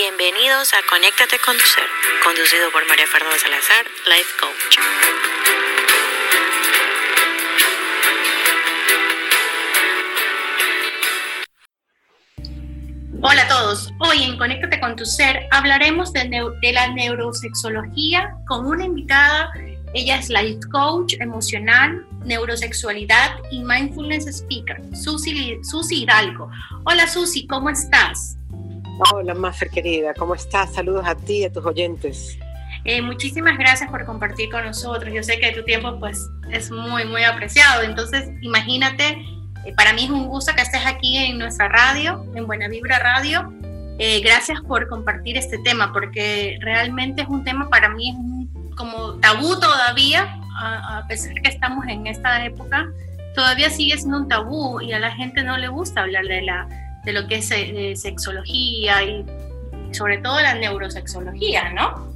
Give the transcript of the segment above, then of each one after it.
Bienvenidos a Conéctate con tu ser, conducido por María Fernanda Salazar, Life Coach. Hola a todos, hoy en Conéctate con tu ser hablaremos de, la neurosexología con una invitada ella es life coach emocional, neurosexualidad y mindfulness speaker, Susi, Susi Hidalgo. Hola Susi, ¿cómo estás? Hola Mafer querida, ¿cómo estás? Saludos a ti y a tus oyentes. Eh, muchísimas gracias por compartir con nosotros. Yo sé que tu tiempo pues es muy, muy apreciado. Entonces, imagínate, eh, para mí es un gusto que estés aquí en nuestra radio, en Buena Vibra Radio. Eh, gracias por compartir este tema, porque realmente es un tema para mí, es un como tabú todavía, a, pesar de que estamos en esta época, todavía sigue siendo un tabú y a la gente no le gusta hablar de, la, de lo que es eh, sexología y sobre todo la neurosexología, ¿no?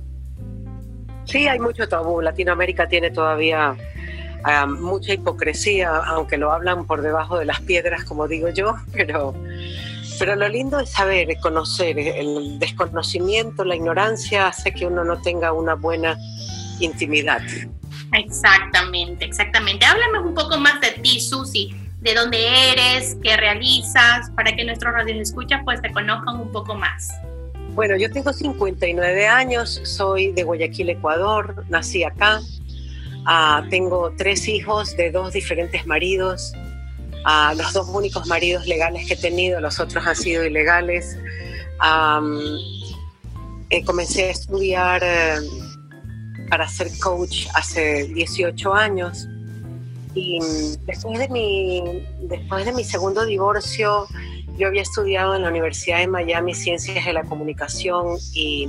Sí, hay mucho tabú. Latinoamérica tiene todavía ah, mucha hipocresía, aunque lo hablan por debajo de las piedras, como digo yo, pero, pero lo lindo es saber, conocer. El desconocimiento, la ignorancia hace que uno no tenga una buena intimidad. Exactamente, exactamente. Háblame un poco más de ti, Susi, de dónde eres, qué realizas, para que nuestros radios escuchas pues te conozcan un poco más. Bueno, yo tengo 59 años, soy de Guayaquil, Ecuador, nací acá. Ah, tengo tres hijos de dos diferentes maridos. Uh, los dos únicos maridos legales que he tenido, los otros han sido ilegales. Eh, comencé a estudiar eh, para ser coach hace 18 años. Y después de mi, después de mi segundo divorcio, yo había estudiado en la Universidad de Miami Ciencias de la Comunicación y,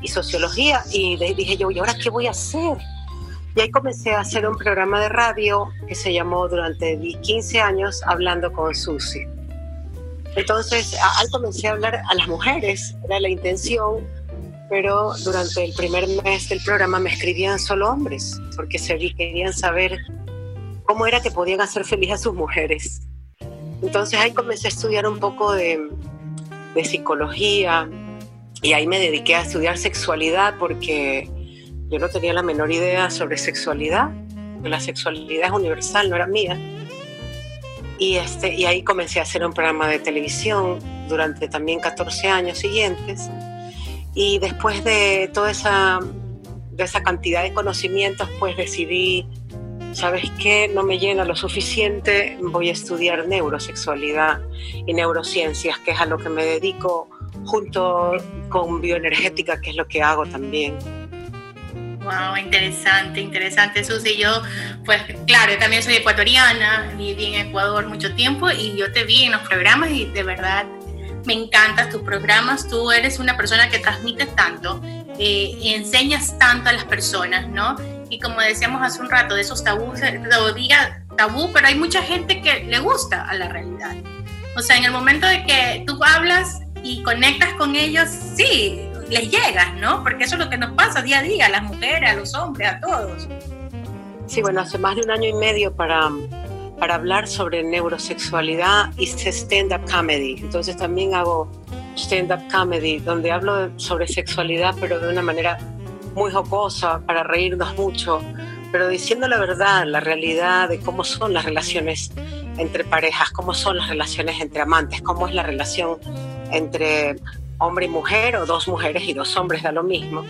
y Sociología. Y le dije yo, ¿y ahora qué voy a hacer? Y ahí comencé a hacer un programa de radio que se llamó durante 15 años Hablando con Susi. Entonces, al comencé a hablar a las mujeres, era la intención pero durante el primer mes del programa me escribían solo hombres, porque se querían saber cómo era que podían hacer feliz a sus mujeres. Entonces ahí comencé a estudiar un poco de, psicología y ahí me dediqué a estudiar sexualidad porque yo no tenía la menor idea sobre sexualidad, la sexualidad es universal, no era mía. Y, este, y ahí comencé a hacer un programa de televisión durante también 14 años siguientes y después de toda esa, de esa cantidad de conocimientos, pues decidí, ¿sabes qué? No me llena lo suficiente, voy a estudiar neurosexualidad y neurociencias, que es a lo que me dedico junto con bioenergética, que es lo que hago también. Wow, interesante, interesante, Susi. Yo, pues claro, yo también soy ecuatoriana, viví en Ecuador mucho tiempo y yo te vi en los programas y de verdad me encantan tus programas, tú eres una persona que transmites tanto, eh, enseñas tanto a las personas, ¿no? Y como decíamos hace un rato, de esos tabús, lo diga tabú, pero hay mucha gente que le gusta a la realidad. O sea, en el momento de que tú hablas y conectas con ellos, sí, les llegas, ¿no? Porque eso es lo que nos pasa día a día, a las mujeres, a los hombres, a todos. Sí, bueno, hace más de un año y medio para para hablar sobre neurosexualidad y stand-up comedy. Entonces también hago stand-up comedy, donde hablo sobre sexualidad, pero de una manera muy jocosa, para reírnos mucho, pero diciendo la verdad, la realidad de cómo son las relaciones entre parejas, cómo son las relaciones entre amantes, cómo es la relación entre hombre y mujer o dos mujeres y dos hombres, da lo mismo.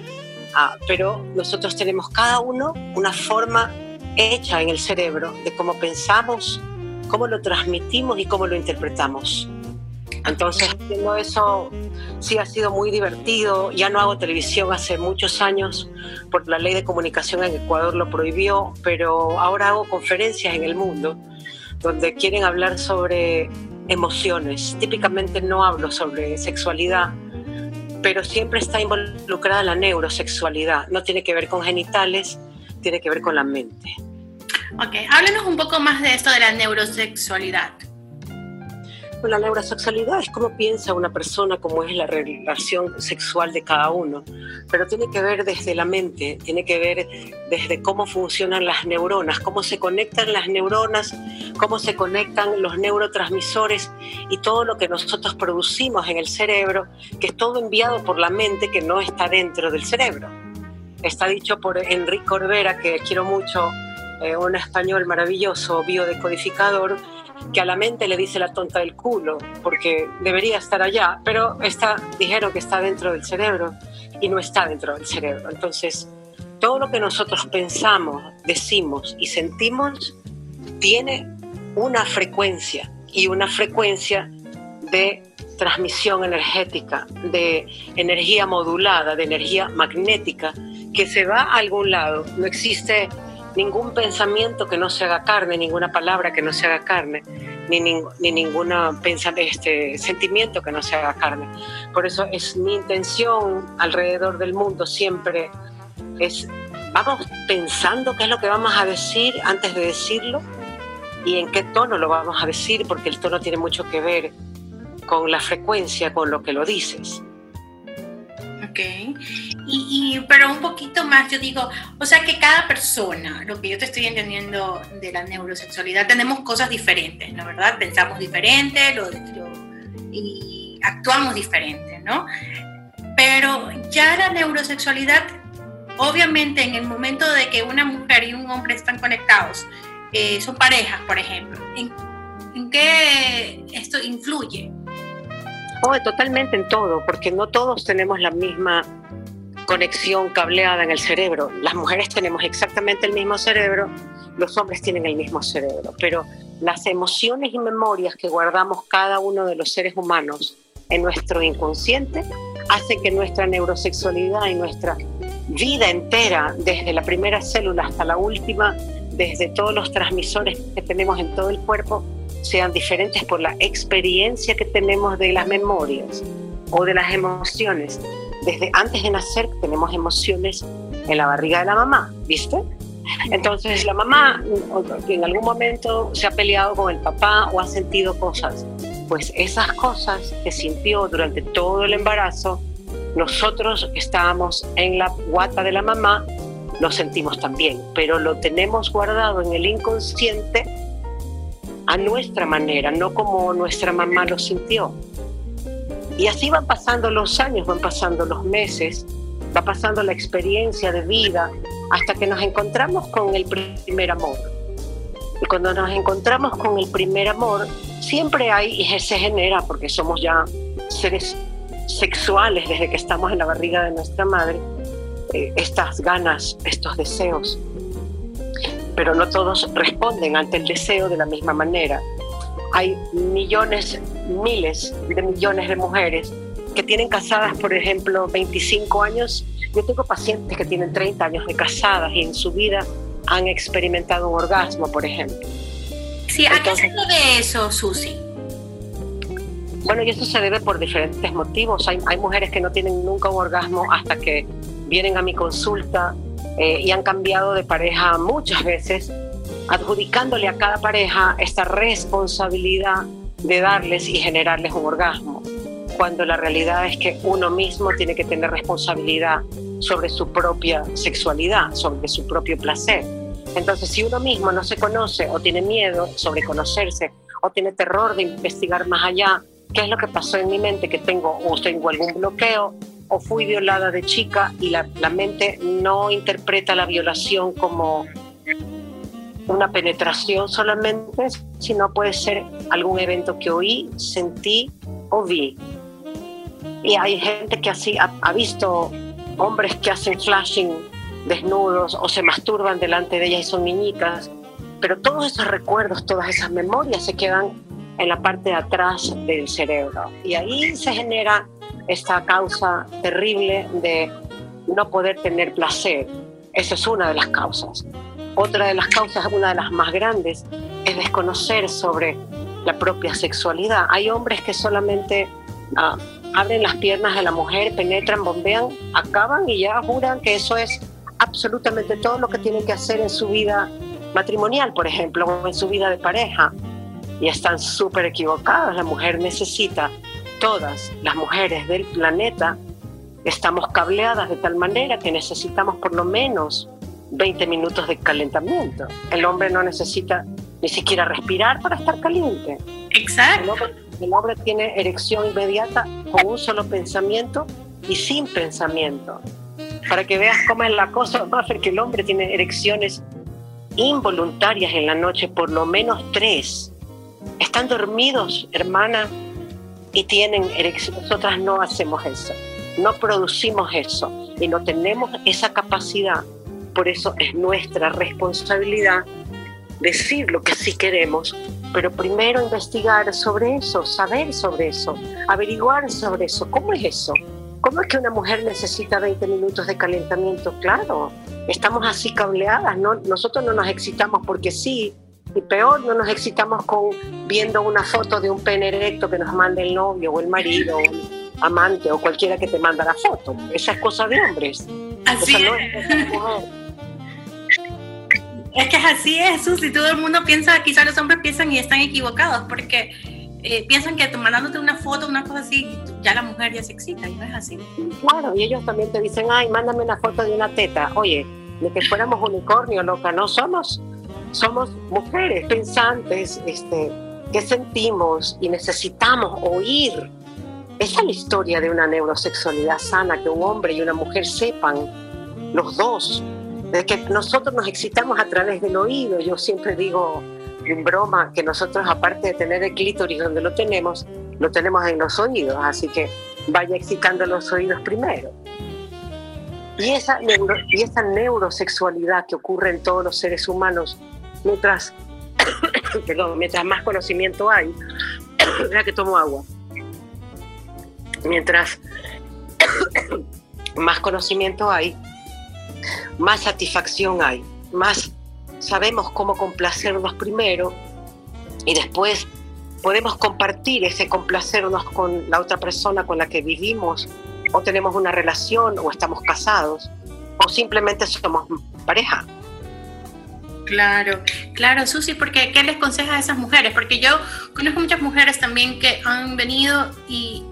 Ah, pero nosotros tenemos cada uno una forma hecha en el cerebro de cómo pensamos, cómo lo transmitimos y cómo lo interpretamos. Entonces, haciendo eso sí ha sido muy divertido. Ya no hago televisión hace muchos años, por la ley de comunicación en Ecuador lo prohibió, pero ahora hago conferencias en el mundo donde quieren hablar sobre emociones. Típicamente no hablo sobre sexualidad, pero siempre está involucrada la neurosexualidad. No tiene que ver con genitales, tiene que ver con la mente. Ok, háblenos un poco más de esto de la neurosexualidad. La neurosexualidad es cómo piensa una persona, cómo es la relación sexual de cada uno, pero tiene que ver desde la mente, tiene que ver desde cómo funcionan las neuronas, cómo se conectan las neuronas, cómo se conectan los neurotransmisores y todo lo que nosotros producimos en el cerebro, que es todo enviado por la mente que no está dentro del cerebro. Está dicho por Enrique Corbera, que quiero mucho, eh, un español maravilloso, biodecodificador, que a la mente le dice la tonta del culo, porque debería estar allá, pero está, dijeron que está dentro del cerebro y no está dentro del cerebro. Entonces, todo lo que nosotros pensamos, decimos y sentimos tiene una frecuencia y una frecuencia de transmisión energética, de energía modulada, de energía magnética, que se va a algún lado. No existe ningún pensamiento que no se haga carne, ninguna palabra que no se haga carne, ni, ni ningún este, sentimiento que no se haga carne. Por eso es mi intención alrededor del mundo siempre es, vamos pensando qué es lo que vamos a decir antes de decirlo y en qué tono lo vamos a decir, porque el tono tiene mucho que ver con la frecuencia con lo que lo dices. Ok. Y, pero un poquito más, yo digo, o sea que cada persona, lo que yo te estoy entendiendo de la neurosexualidad, tenemos cosas diferentes, ¿no? ¿Verdad? Pensamos diferente y actuamos diferente, ¿no? Pero ya la neurosexualidad, obviamente en el momento de que una mujer y un hombre están conectados, eh, son parejas, por ejemplo, ¿en, ¿en qué esto influye? Oh, totalmente en todo, porque no todos tenemos la misma conexión cableada en el cerebro. Las mujeres tenemos exactamente el mismo cerebro, los hombres tienen el mismo cerebro, pero las emociones y memorias que guardamos cada uno de los seres humanos en nuestro inconsciente hacen que nuestra neurosexualidad y nuestra vida entera, desde la primera célula hasta la última, desde todos los transmisores que tenemos en todo el cuerpo, sean diferentes por la experiencia que tenemos de las memorias o de las emociones desde antes de nacer tenemos emociones en la barriga de la mamá, ¿viste? Entonces la mamá en algún momento se ha peleado con el papá o ha sentido cosas. Pues esas cosas que sintió durante todo el embarazo, nosotros estábamos en la guata de la mamá, lo sentimos también, pero lo tenemos guardado en el inconsciente a nuestra manera, no como nuestra mamá lo sintió. Y así van pasando los años, van pasando los meses, va pasando la experiencia de vida hasta que nos encontramos con el primer amor. Y cuando nos encontramos con el primer amor, siempre hay, y se genera, porque somos ya seres sexuales desde que estamos en la barriga de nuestra madre, eh, estas ganas, estos deseos. Pero no todos responden ante el deseo de la misma manera hay millones, miles de millones de mujeres que tienen casadas, por ejemplo, 25 años. Yo tengo pacientes que tienen 30 años de casadas y en su vida han experimentado un orgasmo, por ejemplo. Sí, ¿a qué se debe eso, Susi? Bueno, y eso se debe por diferentes motivos. Hay, hay, mujeres que no tienen nunca un orgasmo hasta que vienen a mi consulta eh, y han cambiado de pareja muchas veces adjudicándole a cada pareja esta responsabilidad de darles y generarles un orgasmo, cuando la realidad es que uno mismo tiene que tener responsabilidad sobre su propia sexualidad, sobre su propio placer. Entonces, si uno mismo no se conoce o tiene miedo sobre conocerse o tiene terror de investigar más allá, qué es lo que pasó en mi mente, que tengo o tengo algún bloqueo o fui violada de chica y la, mente no interpreta la violación como una penetración solamente, sino puede ser algún evento que oí, sentí o vi. Y hay gente que así ha, visto hombres que hacen flashing desnudos o se masturban delante de ellas y son niñitas, pero todos esos recuerdos, todas esas memorias se quedan en la parte de atrás del cerebro. Y ahí se genera esta causa terrible de no poder tener placer. Esa es una de las causas. Otra de las causas, una de las más grandes, es desconocer sobre la propia sexualidad. Hay hombres que solamente ah, abren las piernas de la mujer, penetran, bombean, acaban y ya juran que eso es absolutamente todo lo que tienen que hacer en su vida matrimonial, por ejemplo, o en su vida de pareja. y están súper equivocadas. La mujer necesita, todas las mujeres del planeta, estamos cableadas de tal manera que necesitamos por lo menos 20 minutos de calentamiento. El hombre no necesita ni siquiera respirar para estar caliente. Exacto. El hombre, tiene erección inmediata con un solo pensamiento y sin pensamiento. Para que veas cómo es la cosa, va a ser que el hombre tiene erecciones involuntarias en la noche, por lo menos tres. Están dormidos, hermana, y tienen erecciones. Nosotras no hacemos eso, no producimos eso y no tenemos esa capacidad. Por eso es nuestra responsabilidad decir lo que sí queremos, pero primero investigar sobre eso, saber sobre eso, averiguar sobre eso. ¿Cómo es eso? ¿Cómo es que una mujer necesita 20 minutos de calentamiento? Claro, estamos así cableadas, ¿no? nosotros no nos excitamos porque sí, y peor, no nos excitamos con viendo una foto de un pene erecto que nos manda el novio o el marido o el amante o cualquiera que te manda la foto. Esa es cosa de hombres. Así es. es. que es así es, Susi. Todo el mundo piensa, quizás los hombres piensan y están equivocados porque eh, piensan que mandándote una foto, una cosa así, ya la mujer ya se excita y no es así. Claro, y ellos también te dicen, ay, mándame una foto de una teta. Oye, de que fuéramos unicornio, loca, no somos, somos mujeres pensantes, este, que sentimos y necesitamos oír. Esa es la historia de una neurosexualidad sana, que un hombre y una mujer sepan, los dos, de que nosotros nos excitamos a través del oído. Yo siempre digo en broma que nosotros, aparte de tener el clítoris donde lo tenemos, lo tenemos en los oídos, así que vaya excitando los oídos primero. Y esa, y esa neurosexualidad que ocurre en todos los seres humanos, mientras, perdón, mientras más conocimiento hay, mira que tomo agua, mientras más conocimiento hay, más satisfacción hay, más sabemos cómo complacernos primero y después podemos compartir ese complacernos con la otra persona con la que vivimos o tenemos una relación o estamos casados o simplemente somos pareja. Claro, claro, Susi, porque ¿qué les aconseja a esas mujeres? Porque yo conozco muchas mujeres también que han venido y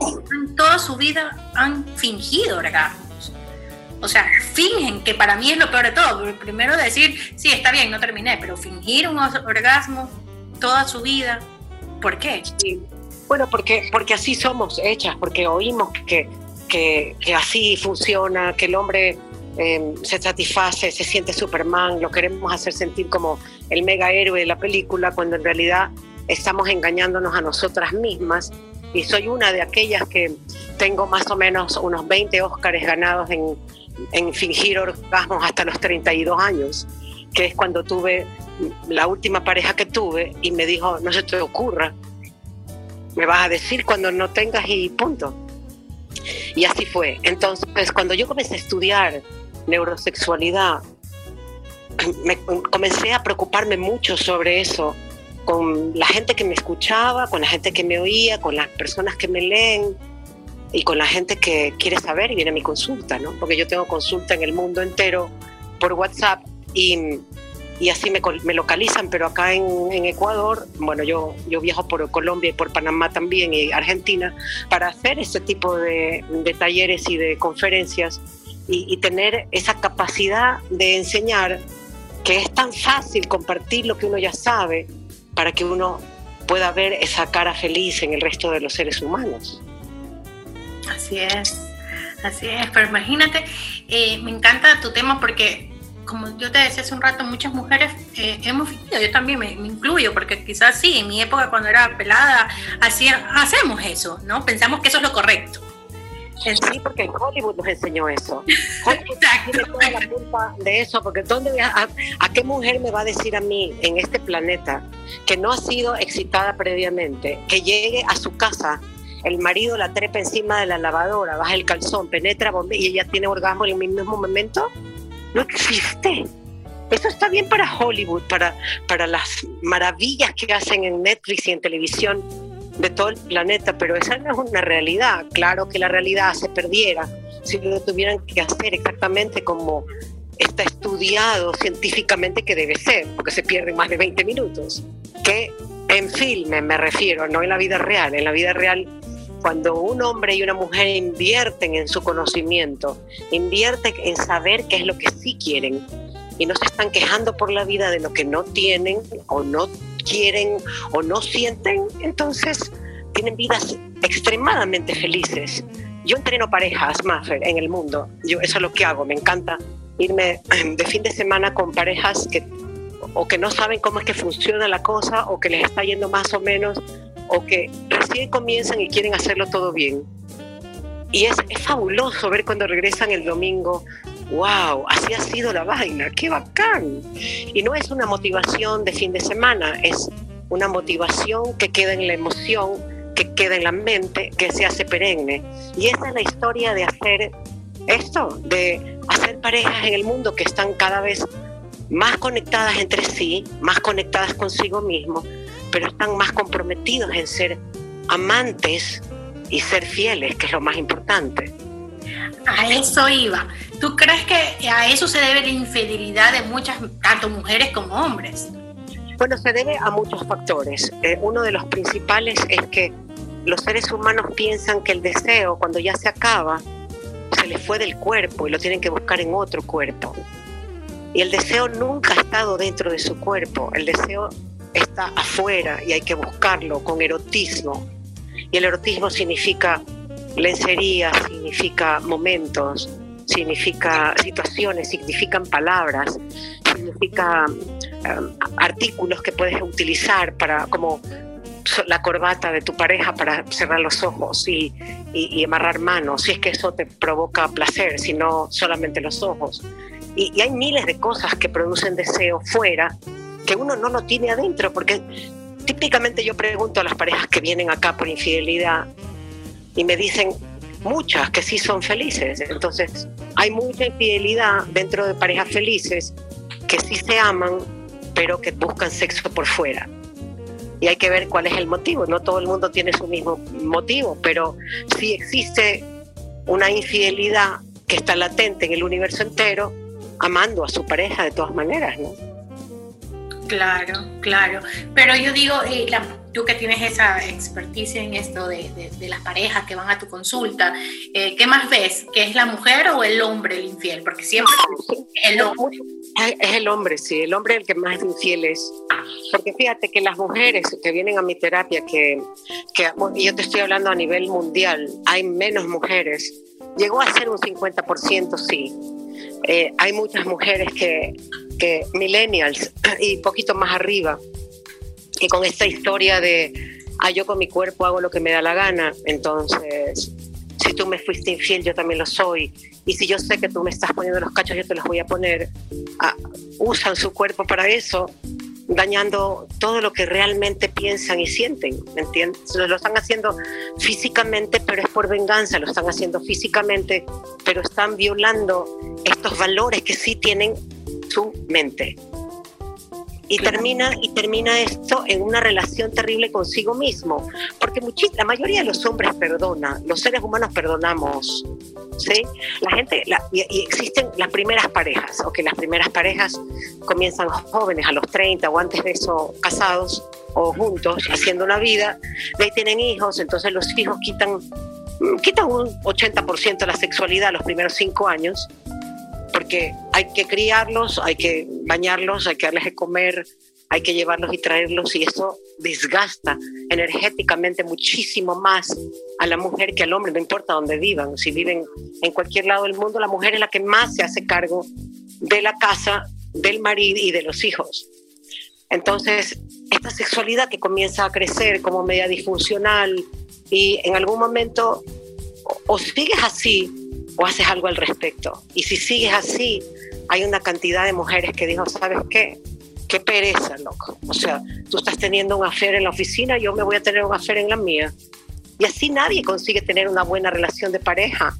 toda su vida han fingido orgasmos. O sea, fingen, que para mí es lo peor de todo. Primero decir, sí, está bien, no terminé, pero fingir un orgasmo toda su vida, ¿por qué? Bueno, porque, porque así somos hechas, porque oímos que que, así funciona, que el hombre em, se satisface, se siente Superman, lo queremos hacer sentir como el mega héroe de la película, cuando en realidad estamos engañándonos a nosotras mismas. Y soy una de aquellas que tengo más o menos unos 20 Óscares ganados en, en fingir orgasmos hasta los 32 años, que es cuando tuve la última pareja que tuve y me dijo, no se te ocurra, me vas a decir cuando no tengas y punto. Y así fue. Entonces, cuando yo comencé a estudiar neurosexualidad, me, comencé a preocuparme mucho sobre eso, con la gente que me escuchaba, con la gente que me oía, con las personas que me leen y con la gente que quiere saber y viene a mi consulta, ¿no? Porque yo tengo consulta en el mundo entero por WhatsApp y y así me, localizan, pero acá en, Ecuador, bueno, yo, yo viajo por Colombia y por Panamá también y Argentina para hacer este tipo de talleres y de conferencias y, y, tener esa capacidad de enseñar que es tan fácil compartir lo que uno ya sabe para que uno pueda ver esa cara feliz en el resto de los seres humanos. Así es, así es, pero imagínate, eh, me encanta tu tema porque como yo te decía hace un rato, muchas mujeres eh, hemos fingido, yo también me, incluyo, porque quizás sí, en mi época cuando era pelada, hacía, hacemos eso, ¿no? Pensamos que eso es lo correcto. Sí, porque Hollywood nos enseñó eso. Hollywood tiene toda la culpa de eso, porque ¿dónde, a, a, qué mujer me va a decir a mí en este planeta que no ha sido excitada previamente, que llegue a su casa, el marido la trepa encima de la lavadora, baja el calzón, penetra y ella tiene orgasmo en el mismo momento? no existe. Eso está bien para Hollywood, para, para las maravillas que hacen en Netflix y en televisión de todo el planeta, pero esa no es una realidad. Claro que la realidad se perdiera si lo tuvieran que hacer exactamente como está estudiado científicamente que debe ser, porque se pierden más de 20 minutos. Que En filme me refiero, no en la vida real. En la vida real, cuando un hombre y una mujer invierten en su conocimiento, invierten en saber qué es lo que sí quieren y no se están quejando por la vida de lo que no tienen o no quieren o no sienten, entonces tienen vidas extremadamente felices. Yo entreno parejas, Maffer, en el mundo. Yo, eso es lo que hago. Me encanta irme de fin de semana con parejas que o que no saben cómo es que funciona la cosa o que les está yendo más o menos o que recién comienzan y quieren hacerlo todo bien. Y es, es fabuloso ver cuando regresan el domingo, wow, así ha sido la vaina, qué bacán. Y no es una motivación de fin de semana, es una motivación que queda en la emoción, que queda en la mente, que se hace perenne. Y esa es la historia de hacer esto, de hacer parejas en el mundo que están cada vez más conectadas entre sí, más conectadas consigo mismo, pero están más comprometidos en ser amantes y ser fieles, que es lo más importante. A eso iba. ¿Tú crees que a eso se debe la infidelidad de muchas, tanto mujeres como hombres? Bueno, se debe a muchos factores. Eh, uno de los principales es que los seres humanos piensan que el deseo, cuando ya se acaba, se les fue del cuerpo y lo tienen que buscar en otro cuerpo. Y el deseo nunca ha estado dentro de su cuerpo, el deseo está afuera y hay que buscarlo con erotismo. Y el erotismo significa lencería, significa momentos, significa situaciones, significan palabras, significa um, artículos que puedes utilizar para como la corbata de tu pareja para cerrar los ojos y, y, amarrar manos, si es que eso te provoca placer, si no solamente los ojos. Y, hay miles de cosas que producen deseo fuera que uno no lo tiene adentro, porque típicamente yo pregunto a las parejas que vienen acá por infidelidad y me dicen muchas que sí son felices. Entonces, hay mucha infidelidad dentro de parejas felices que sí se aman, pero que buscan sexo por fuera y hay que ver cuál es el motivo. No todo el mundo tiene su mismo motivo, pero sí existe una infidelidad que está latente en el universo entero, amando a su pareja de todas maneras, ¿no? Claro, claro. Pero yo digo, eh, tú que tienes esa experticia en esto de, las parejas que van a tu consulta, eh, ¿qué más ves? ¿Que es la mujer o el hombre el infiel? Porque siempre es el hombre. Es el hombre, sí, el hombre el que más infiel es. Porque fíjate que las mujeres que vienen a mi terapia, que, que yo te estoy hablando a nivel mundial, hay menos mujeres. Llegó a ser un 50%, sí. Eh, hay muchas mujeres que, que millennials y poquito más arriba, y con esta historia de, ah, yo con mi cuerpo hago lo que me da la gana, entonces, si tú me fuiste infiel, yo también lo soy, y si yo sé que tú me estás poniendo los cachos, yo te los voy a poner, ah, usan su cuerpo para eso, dañando todo lo que realmente piensan y sienten, ¿me entiendes? Lo están haciendo físicamente, pero es por venganza, lo están haciendo físicamente, pero están violando estos valores que sí tienen su mente. Y termina, y termina esto en una relación terrible consigo mismo, porque la mayoría de los hombres perdona, los seres humanos perdonamos, ¿sí? La gente, y, existen las primeras parejas, o que las primeras parejas comienzan jóvenes, a los 30 o antes de eso casados o juntos, haciendo una vida, de ahí tienen hijos, entonces los hijos quitan, quitan un 80% de la sexualidad los primeros cinco años, porque hay que criarlos, hay que bañarlos, hay que darles de comer, hay que llevarlos y traerlos y eso desgasta energéticamente muchísimo más a la mujer que al hombre, no importa dónde vivan, si viven en cualquier lado del mundo, la mujer es la que más se hace cargo de la casa, del marido y de los hijos. Entonces, esta sexualidad que comienza a crecer como media disfuncional y en algún momento o sigues así o haces algo al respecto. Y si sigues así, hay una cantidad de mujeres que dijo, ¿sabes qué? Qué pereza, loco. O sea, tú estás teniendo un afer en la oficina, yo me voy a tener un afer en la mía. Y así nadie consigue tener una buena relación de pareja.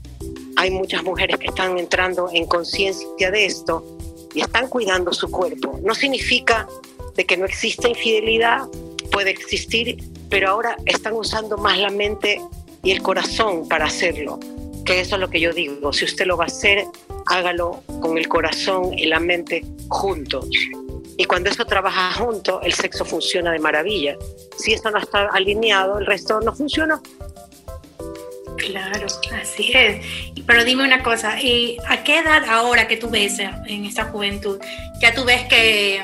Hay muchas mujeres que están entrando en conciencia de esto y están cuidando su cuerpo. No significa de que no exista infidelidad, puede existir, pero ahora están usando más la mente y el corazón para hacerlo que eso es lo que yo digo, si usted lo va a hacer, hágalo con el corazón y la mente juntos. Y cuando eso trabaja junto, el sexo funciona de maravilla. Si eso no está alineado, el resto no funciona. Claro, así es. Pero dime una cosa, ¿a qué edad ahora que tú ves en esta juventud, ya tú ves que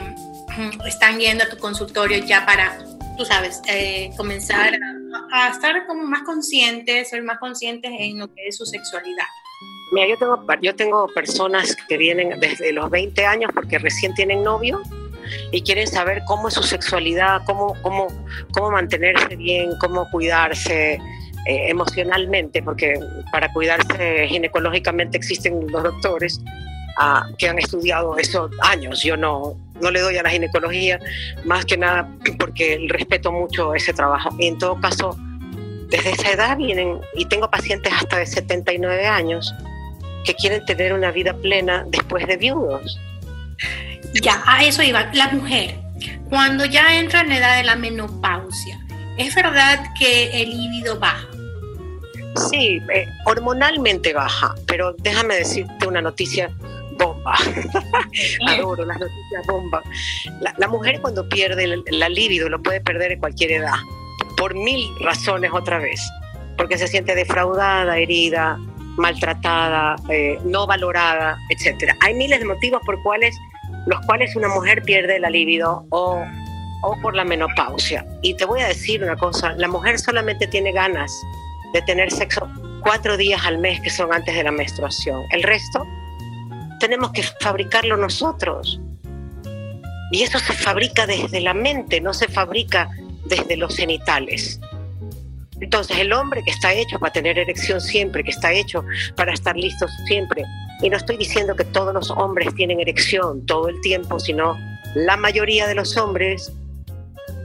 mm, están yendo a tu consultorio ya para, tú sabes, eh, comenzar a, a, estar como más conscientes, ser más conscientes en lo que es su sexualidad? Mira, yo tengo, yo tengo personas que vienen desde los 20 años porque recién tienen novio y quieren saber cómo es su sexualidad, cómo, cómo, cómo mantenerse bien, cómo cuidarse eh, emocionalmente, porque para cuidarse ginecológicamente existen los doctores ah, que han estudiado eso años. Yo no, no le doy a la ginecología, más que nada porque respeto mucho ese trabajo. Y en todo caso, desde esa edad vienen, y tengo pacientes hasta de 79 años, que quieren tener una vida plena después de viudos. Ya, a eso iba. La mujer, cuando ya entra en la edad de la menopausia, ¿es verdad que el líbido baja? Sí, eh, hormonalmente baja, pero déjame decirte una noticia bomba. Adoro las noticias bomba. La, mujer cuando pierde el, la libido lo puede perder en cualquier edad, por mil razones otra vez, porque se siente defraudada, herida, maltratada, eh, no valorada, etc. Hay miles de motivos por cuales, los cuales una mujer pierde la libido o, o por la menopausia. Y te voy a decir una cosa, la mujer solamente tiene ganas de tener sexo cuatro días al mes que son antes de la menstruación. El resto tenemos que fabricarlo nosotros. Y eso se fabrica desde la mente, no se fabrica desde los genitales. Entonces el hombre que está hecho para tener erección siempre, que está hecho para estar listo siempre, y no estoy diciendo que todos los hombres tienen erección todo el tiempo, sino la mayoría de los hombres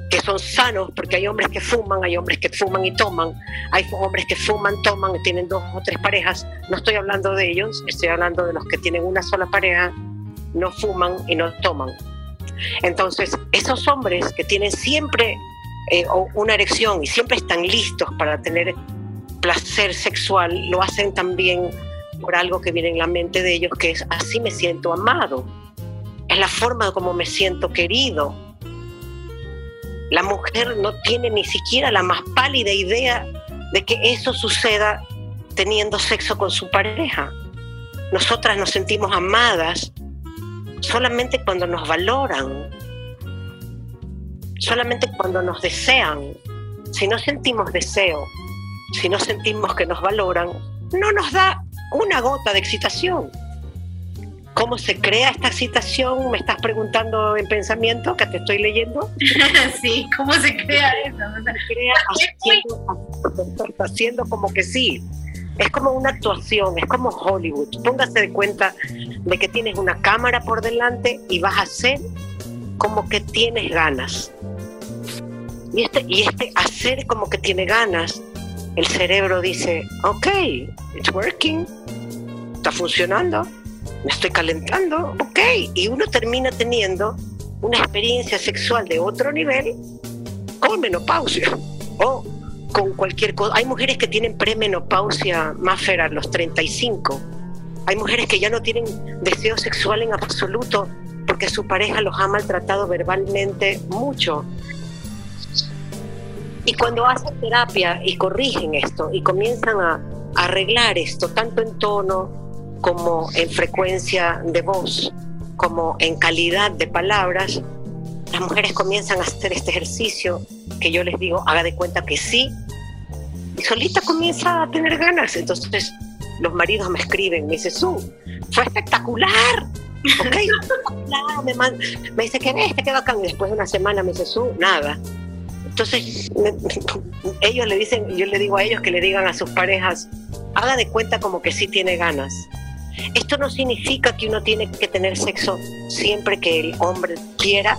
que son sanos, porque hay hombres que fuman, hay hombres que fuman y toman, hay hombres que fuman, toman tienen dos o tres parejas. No estoy hablando de ellos, estoy hablando de los que tienen una sola pareja, no fuman y no toman. Entonces, esos hombres que tienen siempre eh, una erección y siempre están listos para tener placer sexual, lo hacen también por algo que viene en la mente de ellos, que es así me siento amado. Es la forma como me siento querido. La mujer no tiene ni siquiera la más pálida idea de que eso suceda teniendo sexo con su pareja. Nosotras nos sentimos amadas solamente cuando nos valoran, solamente cuando nos desean. Si no sentimos deseo, si no sentimos que nos valoran, no nos da una gota de excitación. ¿Cómo se crea esta excitación? Me estás preguntando en pensamiento que te estoy leyendo. sí, ¿cómo se crea eso? Se crea haciendo, haciendo como que sí. Es como una actuación, es como Hollywood. Póngase de cuenta de que tienes una cámara por delante y vas a hacer como que tienes ganas. Y este, y este hacer como que tiene ganas, el cerebro dice, ok, it's working, está funcionando, me estoy calentando, ok. Y uno termina teniendo una experiencia sexual de otro nivel con menopausia o con cualquier cosa. Hay mujeres que tienen premenopausia más a los 35. Hay mujeres que ya no tienen deseo sexual en absoluto porque su pareja los ha maltratado verbalmente mucho. Y cuando hacen terapia y corrigen esto y comienzan a, arreglar esto, tanto en tono como en frecuencia de voz, como en calidad de palabras, las mujeres comienzan a hacer este ejercicio que yo les digo, haga de cuenta que sí, y solita comienza a tener ganas. Entonces los maridos me escriben, me dicen, Su, fue espectacular, ok, me, me, dice, ¿qué ves? ¿Qué bacán? Y después de una semana me dice, Su, nada. Entonces, ellos le dicen, yo le digo a ellos que le digan a sus parejas, haga de cuenta como que sí tiene ganas. Esto no significa que uno tiene que tener sexo siempre que el hombre quiera.